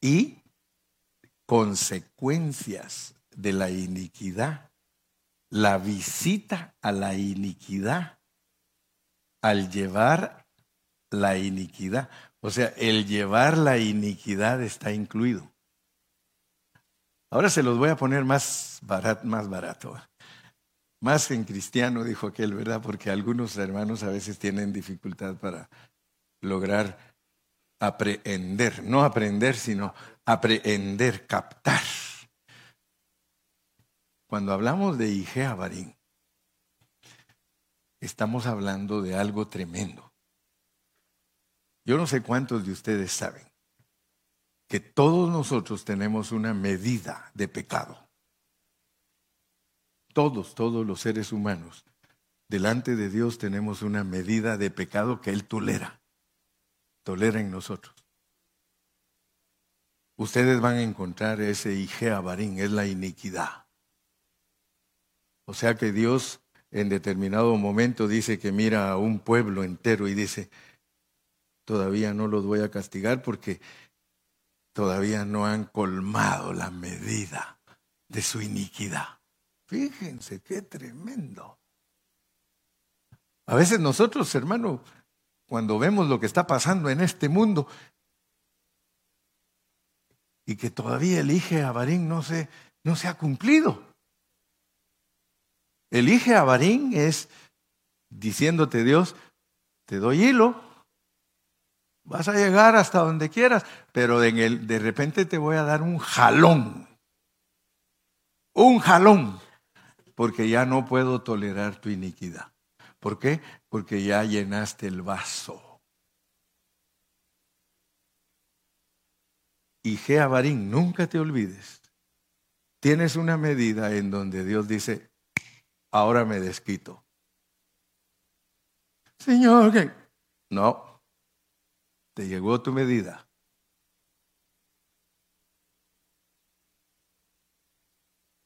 Speaker 1: Y consecuencias de la iniquidad, la visita a la iniquidad al llevar la iniquidad. O sea, el llevar la iniquidad está incluido. Ahora se los voy a poner más barato, más barato. Más en cristiano, dijo aquel, ¿verdad? Porque algunos hermanos a veces tienen dificultad para lograr aprender, no aprender, sino aprender, captar. Cuando hablamos de Igea Barín, estamos hablando de algo tremendo. Yo no sé cuántos de ustedes saben que todos nosotros tenemos una medida de pecado. Todos, todos los seres humanos, delante de Dios tenemos una medida de pecado que Él tolera, tolera en nosotros ustedes van a encontrar ese Igea Barín, es la iniquidad. O sea que Dios en determinado momento dice que mira a un pueblo entero y dice, todavía no los voy a castigar porque todavía no han colmado la medida de su iniquidad. Fíjense qué tremendo. A veces nosotros, hermano, cuando vemos lo que está pasando en este mundo, y que todavía elige a Barín no se, no se ha cumplido. Elige a Barín es diciéndote Dios, te doy hilo, vas a llegar hasta donde quieras, pero de repente te voy a dar un jalón, un jalón, porque ya no puedo tolerar tu iniquidad. ¿Por qué? Porque ya llenaste el vaso. y Jeabarín, nunca te olvides, tienes una medida en donde Dios dice, ahora me desquito. Señor, ¿qué? no, te llegó tu medida.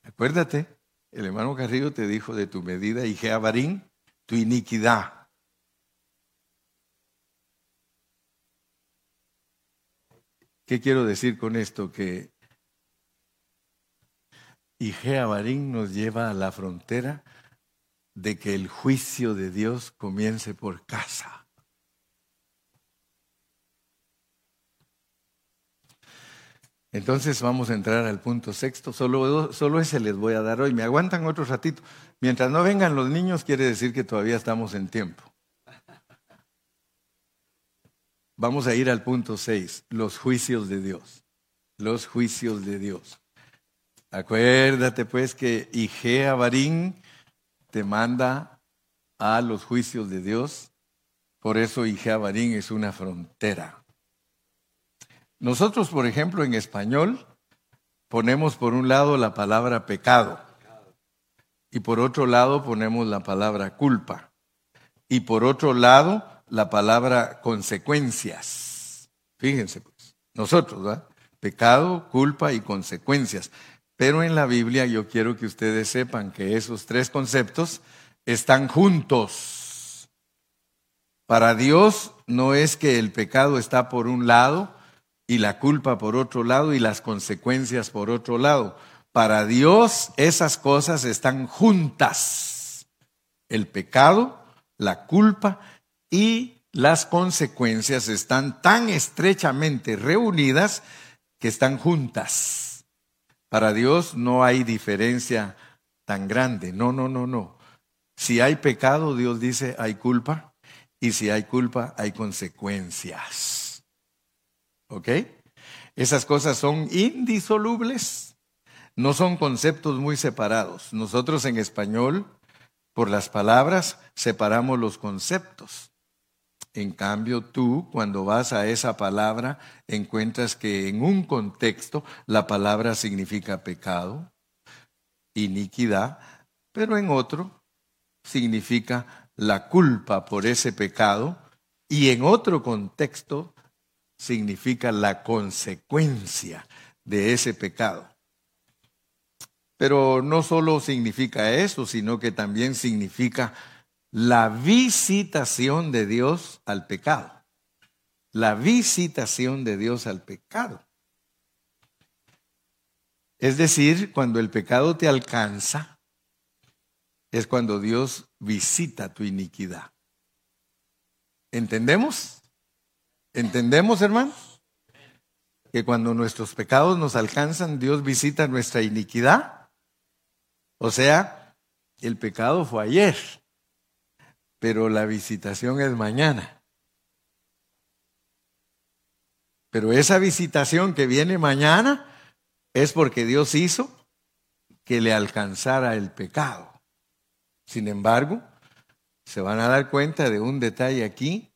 Speaker 1: Acuérdate, el hermano Carrillo te dijo de tu medida y Jeabarín, tu iniquidad. ¿Qué quiero decir con esto? Que Igea Barín nos lleva a la frontera de que el juicio de Dios comience por casa. Entonces vamos a entrar al punto sexto. Solo, ese les voy a dar hoy. Me aguantan otro ratito. Mientras no vengan los niños, quiere decir que todavía estamos en tiempo. Vamos a ir al punto 6, los juicios de Dios. los juicios de Dios. Acuérdate pues que Igea Barín te manda a los juicios de Dios. Por eso Igea Barín es una frontera. Nosotros, por ejemplo, en español ponemos por un lado la palabra pecado y por otro lado ponemos la palabra culpa y por otro lado la palabra consecuencias. Fíjense, pues, nosotros, ¿verdad? Pecado, culpa y consecuencias. Pero en la Biblia yo quiero que ustedes sepan que esos tres conceptos están juntos. Para Dios no es que el pecado está por un lado y la culpa por otro lado y las consecuencias por otro lado. Para Dios esas cosas están juntas. El pecado, la culpa y las consecuencias están tan estrechamente reunidas que están juntas. Para Dios no hay diferencia tan grande. No, no, no, no. Si hay pecado, Dios dice, hay culpa. Y si hay culpa, hay consecuencias. ¿Ok? Esas cosas son indisolubles. No son conceptos muy separados. Nosotros en español, por las palabras, separamos los conceptos. En cambio, tú cuando vas a esa palabra encuentras que en un contexto la palabra significa pecado, iniquidad, pero en otro significa la culpa por ese pecado y en otro contexto significa la consecuencia de ese pecado. Pero no solo significa eso, sino que también significa la visitación de Dios al pecado. La visitación de Dios al pecado. Es decir, cuando el pecado te alcanza, es cuando Dios visita tu iniquidad. ¿Entendemos? ¿Entendemos, hermanos? Que cuando nuestros pecados nos alcanzan, Dios visita nuestra iniquidad. O sea, el pecado fue ayer, pero la visitación es mañana. Pero esa visitación que viene mañana es porque Dios hizo que le alcanzara el pecado. Sin embargo, se van a dar cuenta de un detalle aquí,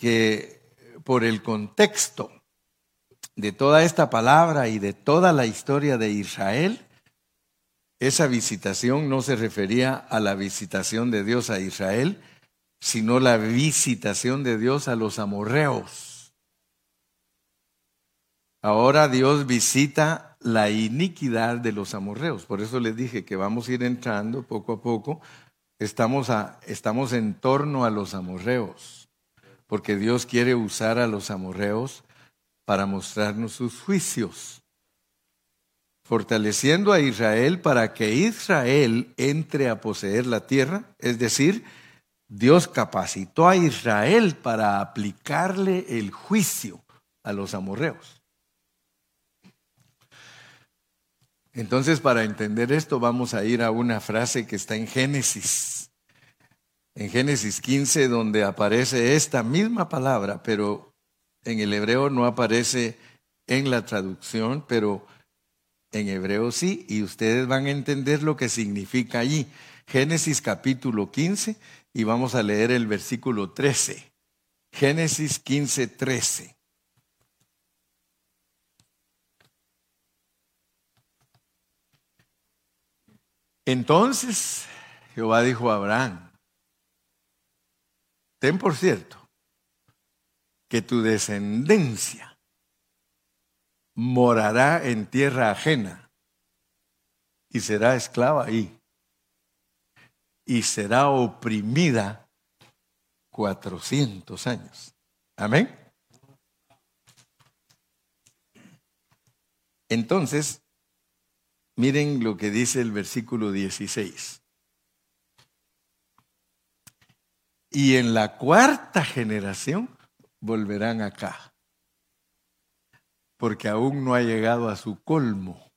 Speaker 1: que por el contexto de toda esta palabra y de toda la historia de Israel, esa visitación no se refería a la visitación de Dios a Israel, sino la visitación de Dios a los amorreos. Ahora Dios visita la iniquidad de los amorreos. Por eso les dije que vamos a ir entrando poco a poco. Estamos, a, estamos en torno a los amorreos, porque Dios quiere usar a los amorreos para mostrarnos sus juicios fortaleciendo a Israel para que Israel entre a poseer la tierra, es decir, Dios capacitó a Israel para aplicarle el juicio a los amorreos. Entonces, para entender esto, vamos a ir a una frase que está en Génesis, en Génesis 15, donde aparece esta misma palabra, pero en el hebreo no aparece en la traducción, pero en hebreo sí, y ustedes van a entender lo que significa allí. Génesis capítulo 15 y vamos a leer el versículo 13. Génesis 15, 13. Entonces Jehová dijo a Abraham, ten por cierto que tu descendencia morará en tierra ajena y será esclava ahí y será oprimida cuatrocientos años. Amén. Entonces, miren lo que dice el versículo 16. Y en la cuarta generación volverán acá porque aún no ha llegado a su colmo.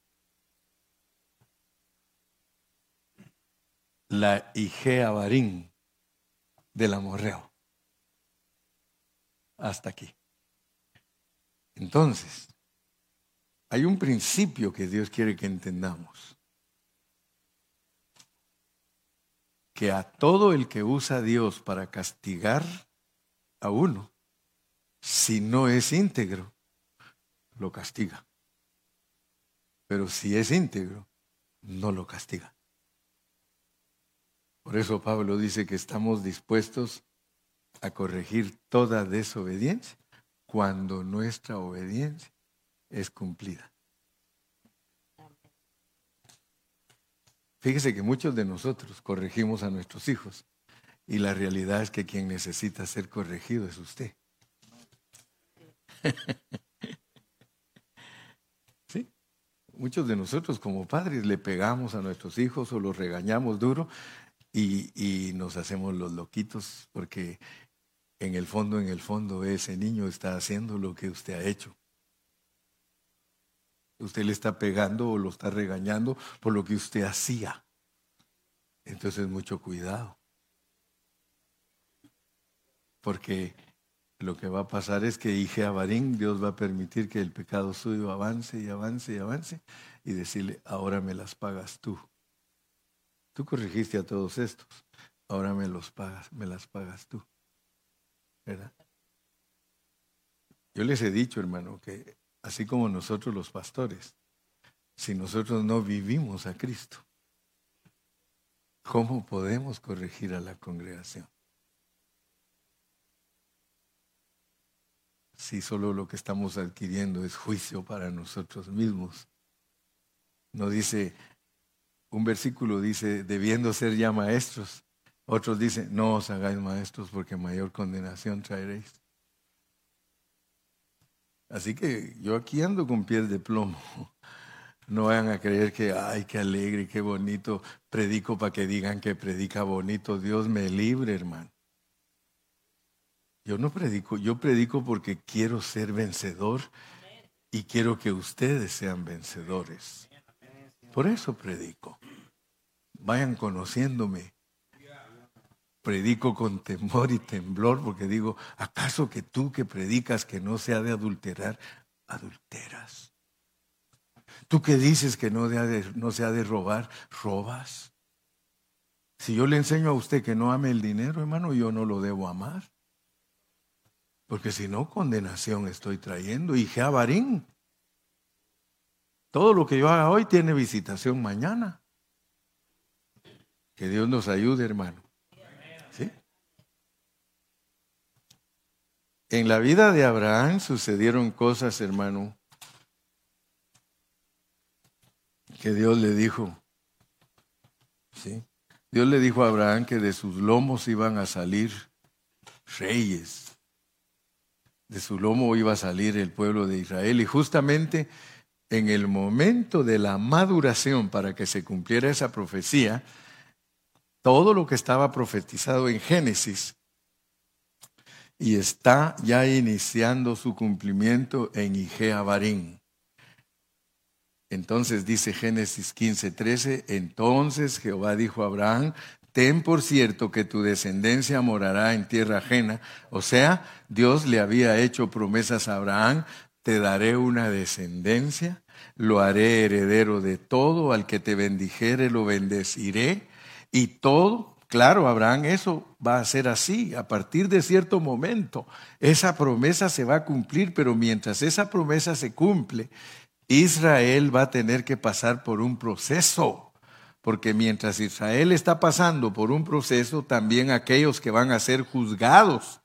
Speaker 1: La Igea Barín del amorreo. Hasta aquí. Entonces, hay un principio que Dios quiere que entendamos. Que a todo el que usa Dios para castigar a uno, si no es íntegro, lo castiga. Pero si es íntegro, no lo castiga. Por eso Pablo dice que estamos dispuestos a corregir toda desobediencia cuando nuestra obediencia es cumplida. Fíjese que muchos de nosotros corregimos a nuestros hijos y la realidad es que quien necesita ser corregido es usted. ¿Sí? Muchos de nosotros como padres le pegamos a nuestros hijos o los regañamos duro y, nos hacemos los loquitos porque en el fondo, en el fondo, ese niño está haciendo lo que usted ha hecho. Usted le está pegando o lo está regañando por lo que usted hacía. Entonces, mucho cuidado. Porque lo que va a pasar es que Ije Barín, Dios va a permitir que el pecado suyo avance y avance y avance y decirle, ahora me las pagas tú. Tú corregiste a todos estos, ahora me pagas, me las pagas tú. ¿Verdad? Yo les he dicho, hermano, que así como nosotros los pastores, si nosotros no vivimos a Cristo, ¿cómo podemos corregir a la congregación? Si solo lo que estamos adquiriendo es juicio para nosotros mismos. No dice, un versículo dice, debiendo ser ya maestros. Otros dicen, no os hagáis maestros porque mayor condenación traeréis. Así que yo aquí ando con pies de plomo. No vayan a creer que, ay, qué alegre, qué bonito, predico para que digan que predica bonito. Dios me libre, hermano. Yo no predico, yo predico porque quiero ser vencedor y quiero que ustedes sean vencedores. Por eso predico. Vayan conociéndome. Predico con temor y temblor porque digo, ¿acaso que tú que predicas que no se ha de adulterar, adulteras? Tú que dices que no, no se ha de robar, robas. Si yo le enseño a usted que no ame el dinero, hermano, yo no lo debo amar. Porque si no, condenación estoy trayendo. Y Jeabarín, todo lo que yo haga hoy tiene visitación mañana. Que Dios nos ayude, hermano. En la vida de Abraham sucedieron cosas, hermano, que Dios le dijo. ¿Sí? Dios le dijo a Abraham que de sus lomos iban a salir reyes. De su lomo iba a salir el pueblo de Israel. Y justamente en el momento de la maduración para que se cumpliera esa profecía, todo lo que estaba profetizado en Génesis y está ya iniciando su cumplimiento en Igea Barín. Entonces dice Génesis 15, 13, entonces Jehová dijo a Abraham, ten por cierto que tu descendencia morará en tierra ajena. O sea, Dios le había hecho promesas a Abraham, te daré una descendencia lo haré heredero de todo, al que te bendijere lo bendeciré, y todo, claro, Abraham, eso va a ser así, a partir de cierto momento, esa promesa se va a cumplir, pero mientras esa promesa se cumple, Israel va a tener que pasar por un proceso, porque mientras Israel está pasando por un proceso, también aquellos que van a ser juzgados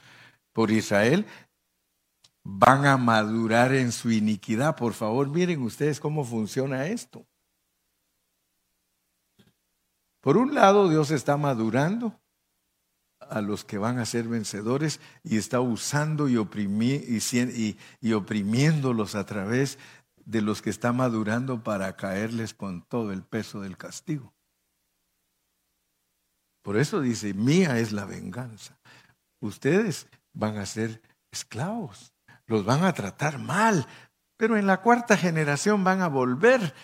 Speaker 1: por Israel van a madurar en su iniquidad. Por favor, miren ustedes cómo funciona esto. Por un lado, Dios está madurando a los que van a ser vencedores y está usando y, oprimiéndolos a través de los que está madurando para caerles con todo el peso del castigo. Por eso dice, mía es la venganza. Ustedes van a ser esclavos los van a tratar mal, pero en la cuarta generación van a volver.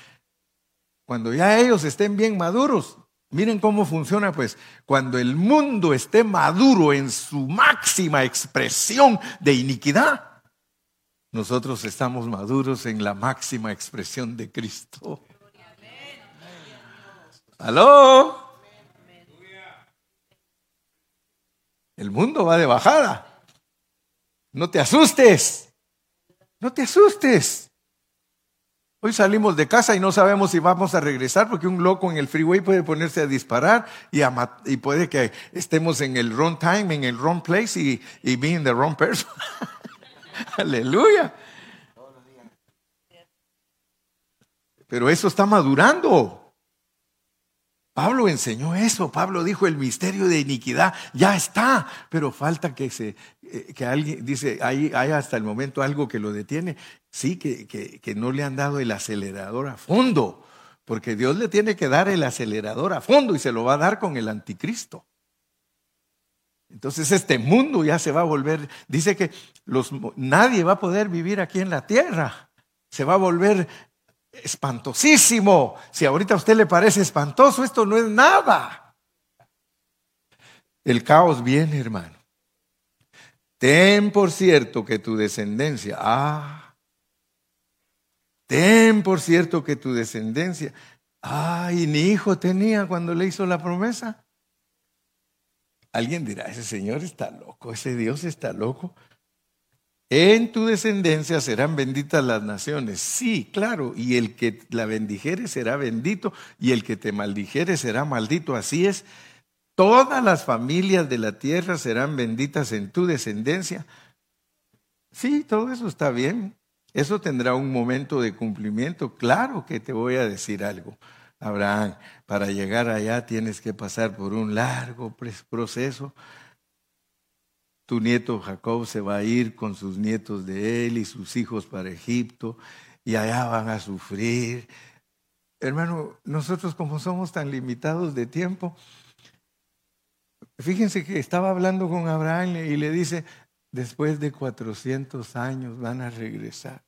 Speaker 1: Cuando ya ellos estén bien maduros, miren cómo funciona, pues cuando el mundo esté maduro en su máxima expresión de iniquidad, nosotros estamos maduros en la máxima expresión de Cristo. ¿Aló? El mundo va de bajada. No te asustes. No te asustes. Hoy salimos de casa y no sabemos si vamos a regresar porque un loco en el freeway puede ponerse a disparar y, puede que estemos en el wrong time, en el wrong place y, y being the wrong person. Aleluya. Pero eso está madurando. Pablo enseñó eso, Pablo dijo el misterio de iniquidad ya está, pero falta que se eh, que alguien dice, hay, hay hasta el momento algo que lo detiene, sí, que, que, que no le han dado el acelerador a fondo, porque Dios le tiene que dar el acelerador a fondo y se lo va a dar con el anticristo. Entonces este mundo ya se va a volver, dice que los, nadie va a poder vivir aquí en la tierra, se va a volver espantosísimo. Si ahorita a usted le parece espantoso, esto no es nada. El caos viene, hermano. Ten por cierto que tu descendencia, ah, ten por cierto que tu descendencia, ay, ni hijo tenía cuando le hizo la promesa. Alguien dirá, ese Señor está loco, ese Dios está loco. En tu descendencia serán benditas las naciones. Sí, claro, y el que la bendijere será bendito, y el que te maldijere será maldito. Así es. Todas las familias de la tierra serán benditas en tu descendencia. Sí, todo eso está bien. Eso tendrá un momento de cumplimiento. Claro que te voy a decir algo. Abraham, para llegar allá tienes que pasar por un largo proceso tu nieto Jacob se va a ir con sus nietos de él y sus hijos para Egipto y allá van a sufrir. Hermano, nosotros como somos tan limitados de tiempo, fíjense que estaba hablando con Abraham y le dice, después de 400 años van a regresar.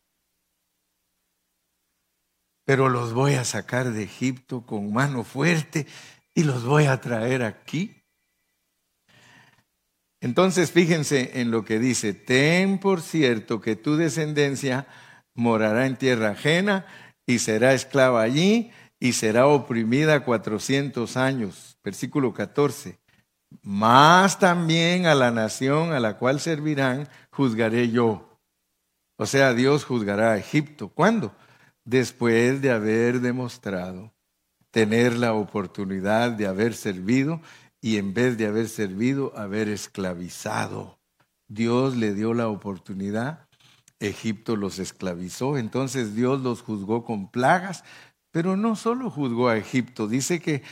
Speaker 1: Pero los voy a sacar de Egipto con mano fuerte y los voy a traer aquí. Entonces fíjense en lo que dice, ten por cierto que tu descendencia morará en tierra ajena y será esclava allí y será oprimida cuatrocientos años. Versículo 14. Más también a la nación a la cual servirán juzgaré yo. O sea, Dios juzgará a Egipto. ¿Cuándo? Después de haber demostrado tener la oportunidad de haber servido y en vez de haber servido, haber esclavizado. Dios le dio la oportunidad, Egipto los esclavizó, entonces Dios los juzgó con plagas, pero no solo juzgó a Egipto, dice que,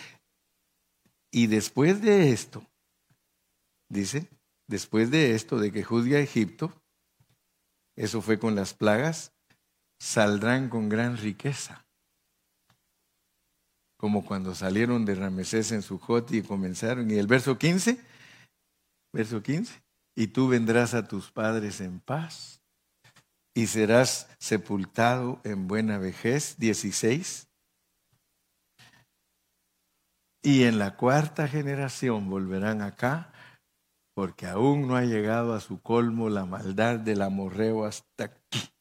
Speaker 1: y después de esto, dice, después de esto, de que juzgue a Egipto, eso fue con las plagas, saldrán con gran riqueza como cuando salieron de Ramesés en su y comenzaron. Y el verso 15, verso 15, y tú vendrás a tus padres en paz y serás sepultado en buena vejez. 16. Y en la cuarta generación volverán acá, porque aún no ha llegado a su colmo la maldad del amorreo hasta aquí.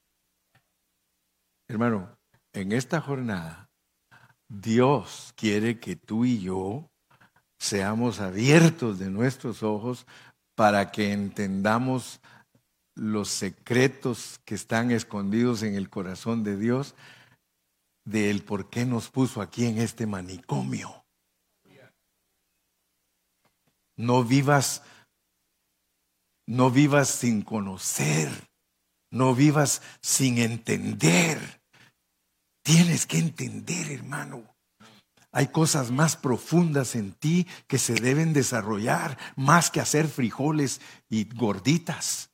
Speaker 1: Hermano, en esta jornada Dios quiere que tú y yo seamos abiertos de nuestros ojos para que entendamos los secretos que están escondidos en el corazón de Dios del por qué nos puso aquí en este manicomio. No vivas no vivas sin conocer, no vivas sin entender. Tienes que entender, hermano. Hay cosas más profundas en ti que se deben desarrollar, más que hacer frijoles y gorditas.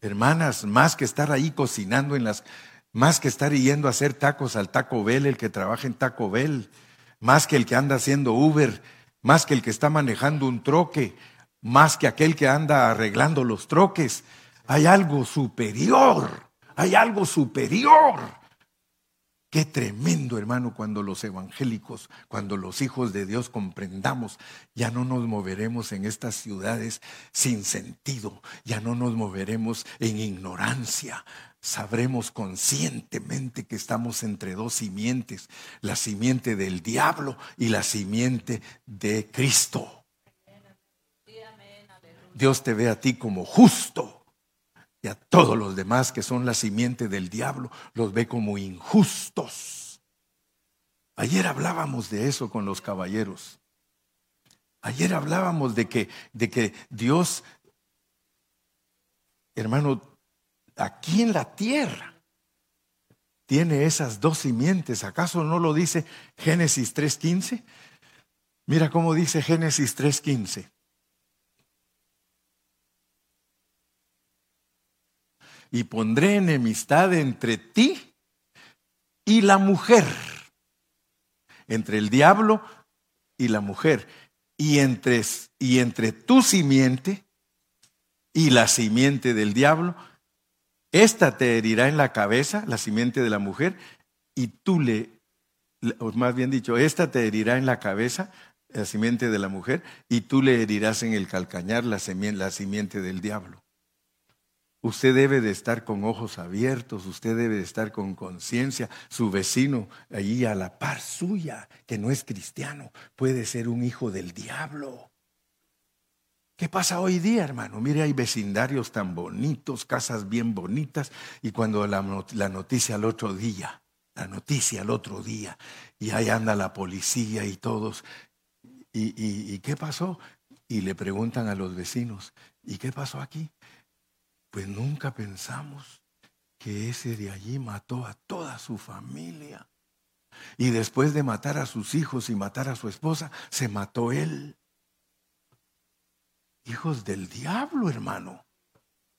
Speaker 1: Hermanas, más que estar ahí cocinando en las, más que estar yendo a hacer tacos al Taco Bell, el que trabaja en Taco Bell, más que el que anda haciendo Uber, más que el que está manejando un troque, más que aquel que anda arreglando los troques. Hay algo superior, hay algo superior Qué tremendo, hermano, cuando los evangélicos, cuando los hijos de Dios comprendamos, ya no nos moveremos en estas ciudades sin sentido, ya no nos moveremos en ignorancia. Sabremos conscientemente que estamos entre dos simientes, la simiente del diablo y la simiente de Cristo. Dios te ve a ti como justo y a todos los demás que son la simiente del diablo, los ve como injustos. Ayer hablábamos de eso con los caballeros. Ayer hablábamos de que, de que Dios, hermano, aquí en la tierra tiene esas dos simientes. ¿Acaso no lo dice Génesis 3.15? Mira cómo dice Génesis 3.15. y pondré enemistad entre ti y la mujer, entre el diablo y la mujer, y entre, y entre tu simiente y la simiente del diablo. Esta te herirá en la cabeza, la simiente de la mujer, y tú le, o más bien dicho, esta te herirá en la cabeza, la simiente de la mujer, y tú le herirás en el calcañar, la, la simiente del diablo. Usted debe de estar con ojos abiertos, usted debe de estar con conciencia. Su vecino allí a la par suya, que no es cristiano, puede ser un hijo del diablo. ¿Qué pasa hoy día, hermano? Mire, hay vecindarios tan bonitos, casas bien bonitas, y cuando la, noticia al otro día, la noticia al otro día, y ahí anda la policía y todos, y qué pasó? Y le preguntan a los vecinos, ¿y qué pasó aquí? Pues nunca pensamos que ese de allí mató a toda su familia. Y después de matar a sus hijos y matar a su esposa, se mató él. Hijos del diablo, hermano.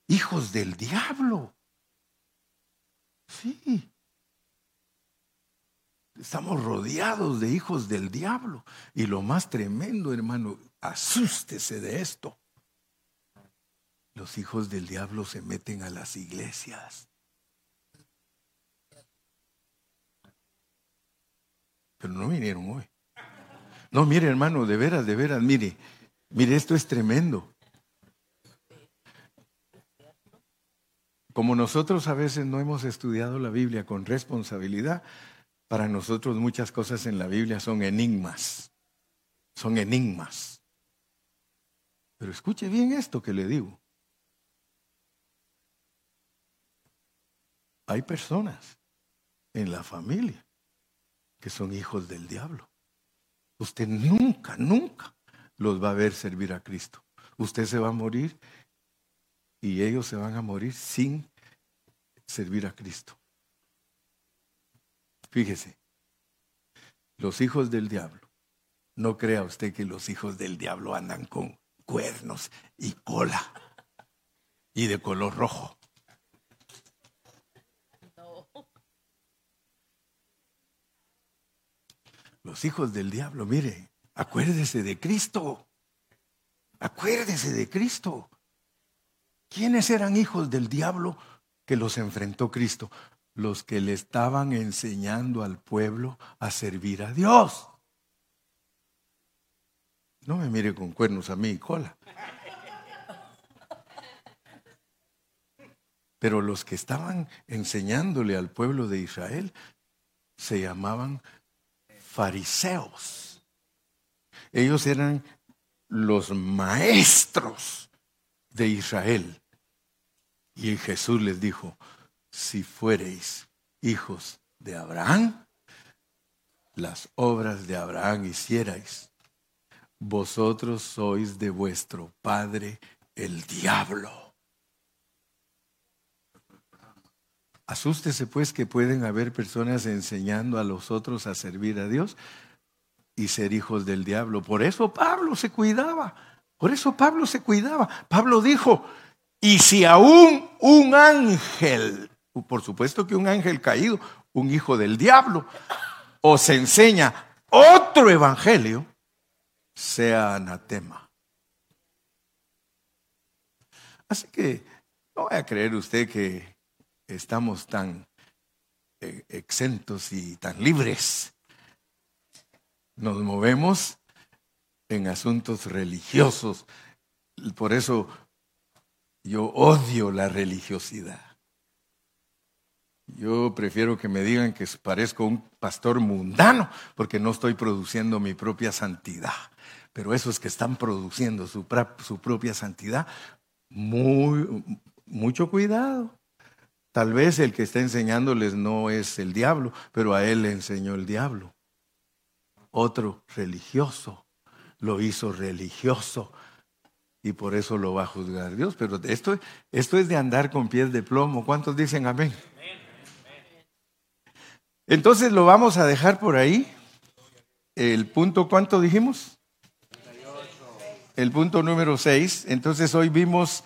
Speaker 1: Hijos del diablo. Sí. Estamos rodeados de hijos del diablo. Y lo más tremendo, hermano, asústese de esto. Los hijos del diablo se meten a las iglesias. Pero no vinieron hoy. No, mire hermano, de veras, de veras, mire, mire, esto es tremendo. Como nosotros a veces no hemos estudiado la Biblia con responsabilidad, para nosotros muchas cosas en la Biblia son enigmas. Son enigmas. Pero escuche bien esto que le digo. Hay personas en la familia que son hijos del diablo. Usted nunca, nunca los va a ver servir a Cristo. Usted se va a morir y ellos se van a morir sin servir a Cristo. Fíjese, los hijos del diablo, no crea usted que los hijos del diablo andan con cuernos y cola y de color rojo. Los hijos del diablo, mire, acuérdese de Cristo. Acuérdese de Cristo. ¿Quiénes eran hijos del diablo que los enfrentó Cristo? Los que le estaban enseñando al pueblo a servir a Dios. No me mire con cuernos a mí cola. Pero los que estaban enseñándole al pueblo de Israel se llamaban fariseos. Ellos eran los maestros de Israel. Y Jesús les dijo, si fuereis hijos de Abraham, las obras de Abraham hicierais, vosotros sois de vuestro padre el diablo Asústese pues que pueden haber personas enseñando a los otros a servir a Dios y ser hijos del diablo. Por eso Pablo se cuidaba. Por eso Pablo se cuidaba. Pablo dijo, y si aún un ángel, por supuesto que un ángel caído, un hijo del diablo, os enseña otro evangelio, sea anatema. Así que no voy a creer usted que estamos tan eh, exentos y tan libres. Nos movemos en asuntos religiosos. Por eso yo odio la religiosidad. Yo prefiero que me digan que parezco un pastor mundano porque no estoy produciendo mi propia santidad. Pero esos que están produciendo su, propia santidad, mucho cuidado. Tal vez el que está enseñándoles no es el diablo, pero a él le enseñó el diablo. Otro religioso lo hizo religioso y por eso lo va a juzgar Dios. Pero esto, esto es de andar con pies de plomo. ¿Cuántos dicen amén? Entonces lo vamos a dejar por ahí. El punto, ¿cuánto dijimos? El punto número 6. Entonces hoy vimos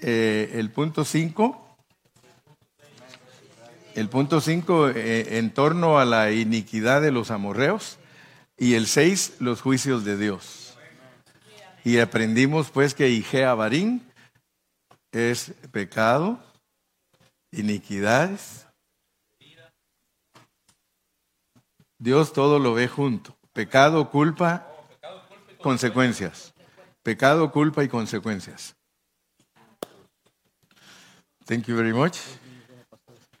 Speaker 1: eh, el punto 5. El punto 5 eh, en torno a la iniquidad de los amorreos. Y el 6, los juicios de Dios. Y aprendimos pues que Igea Barín es pecado, iniquidades. Dios todo lo ve junto. Pecado, culpa, consecuencias. Pecado, culpa y consecuencias. Thank you very much.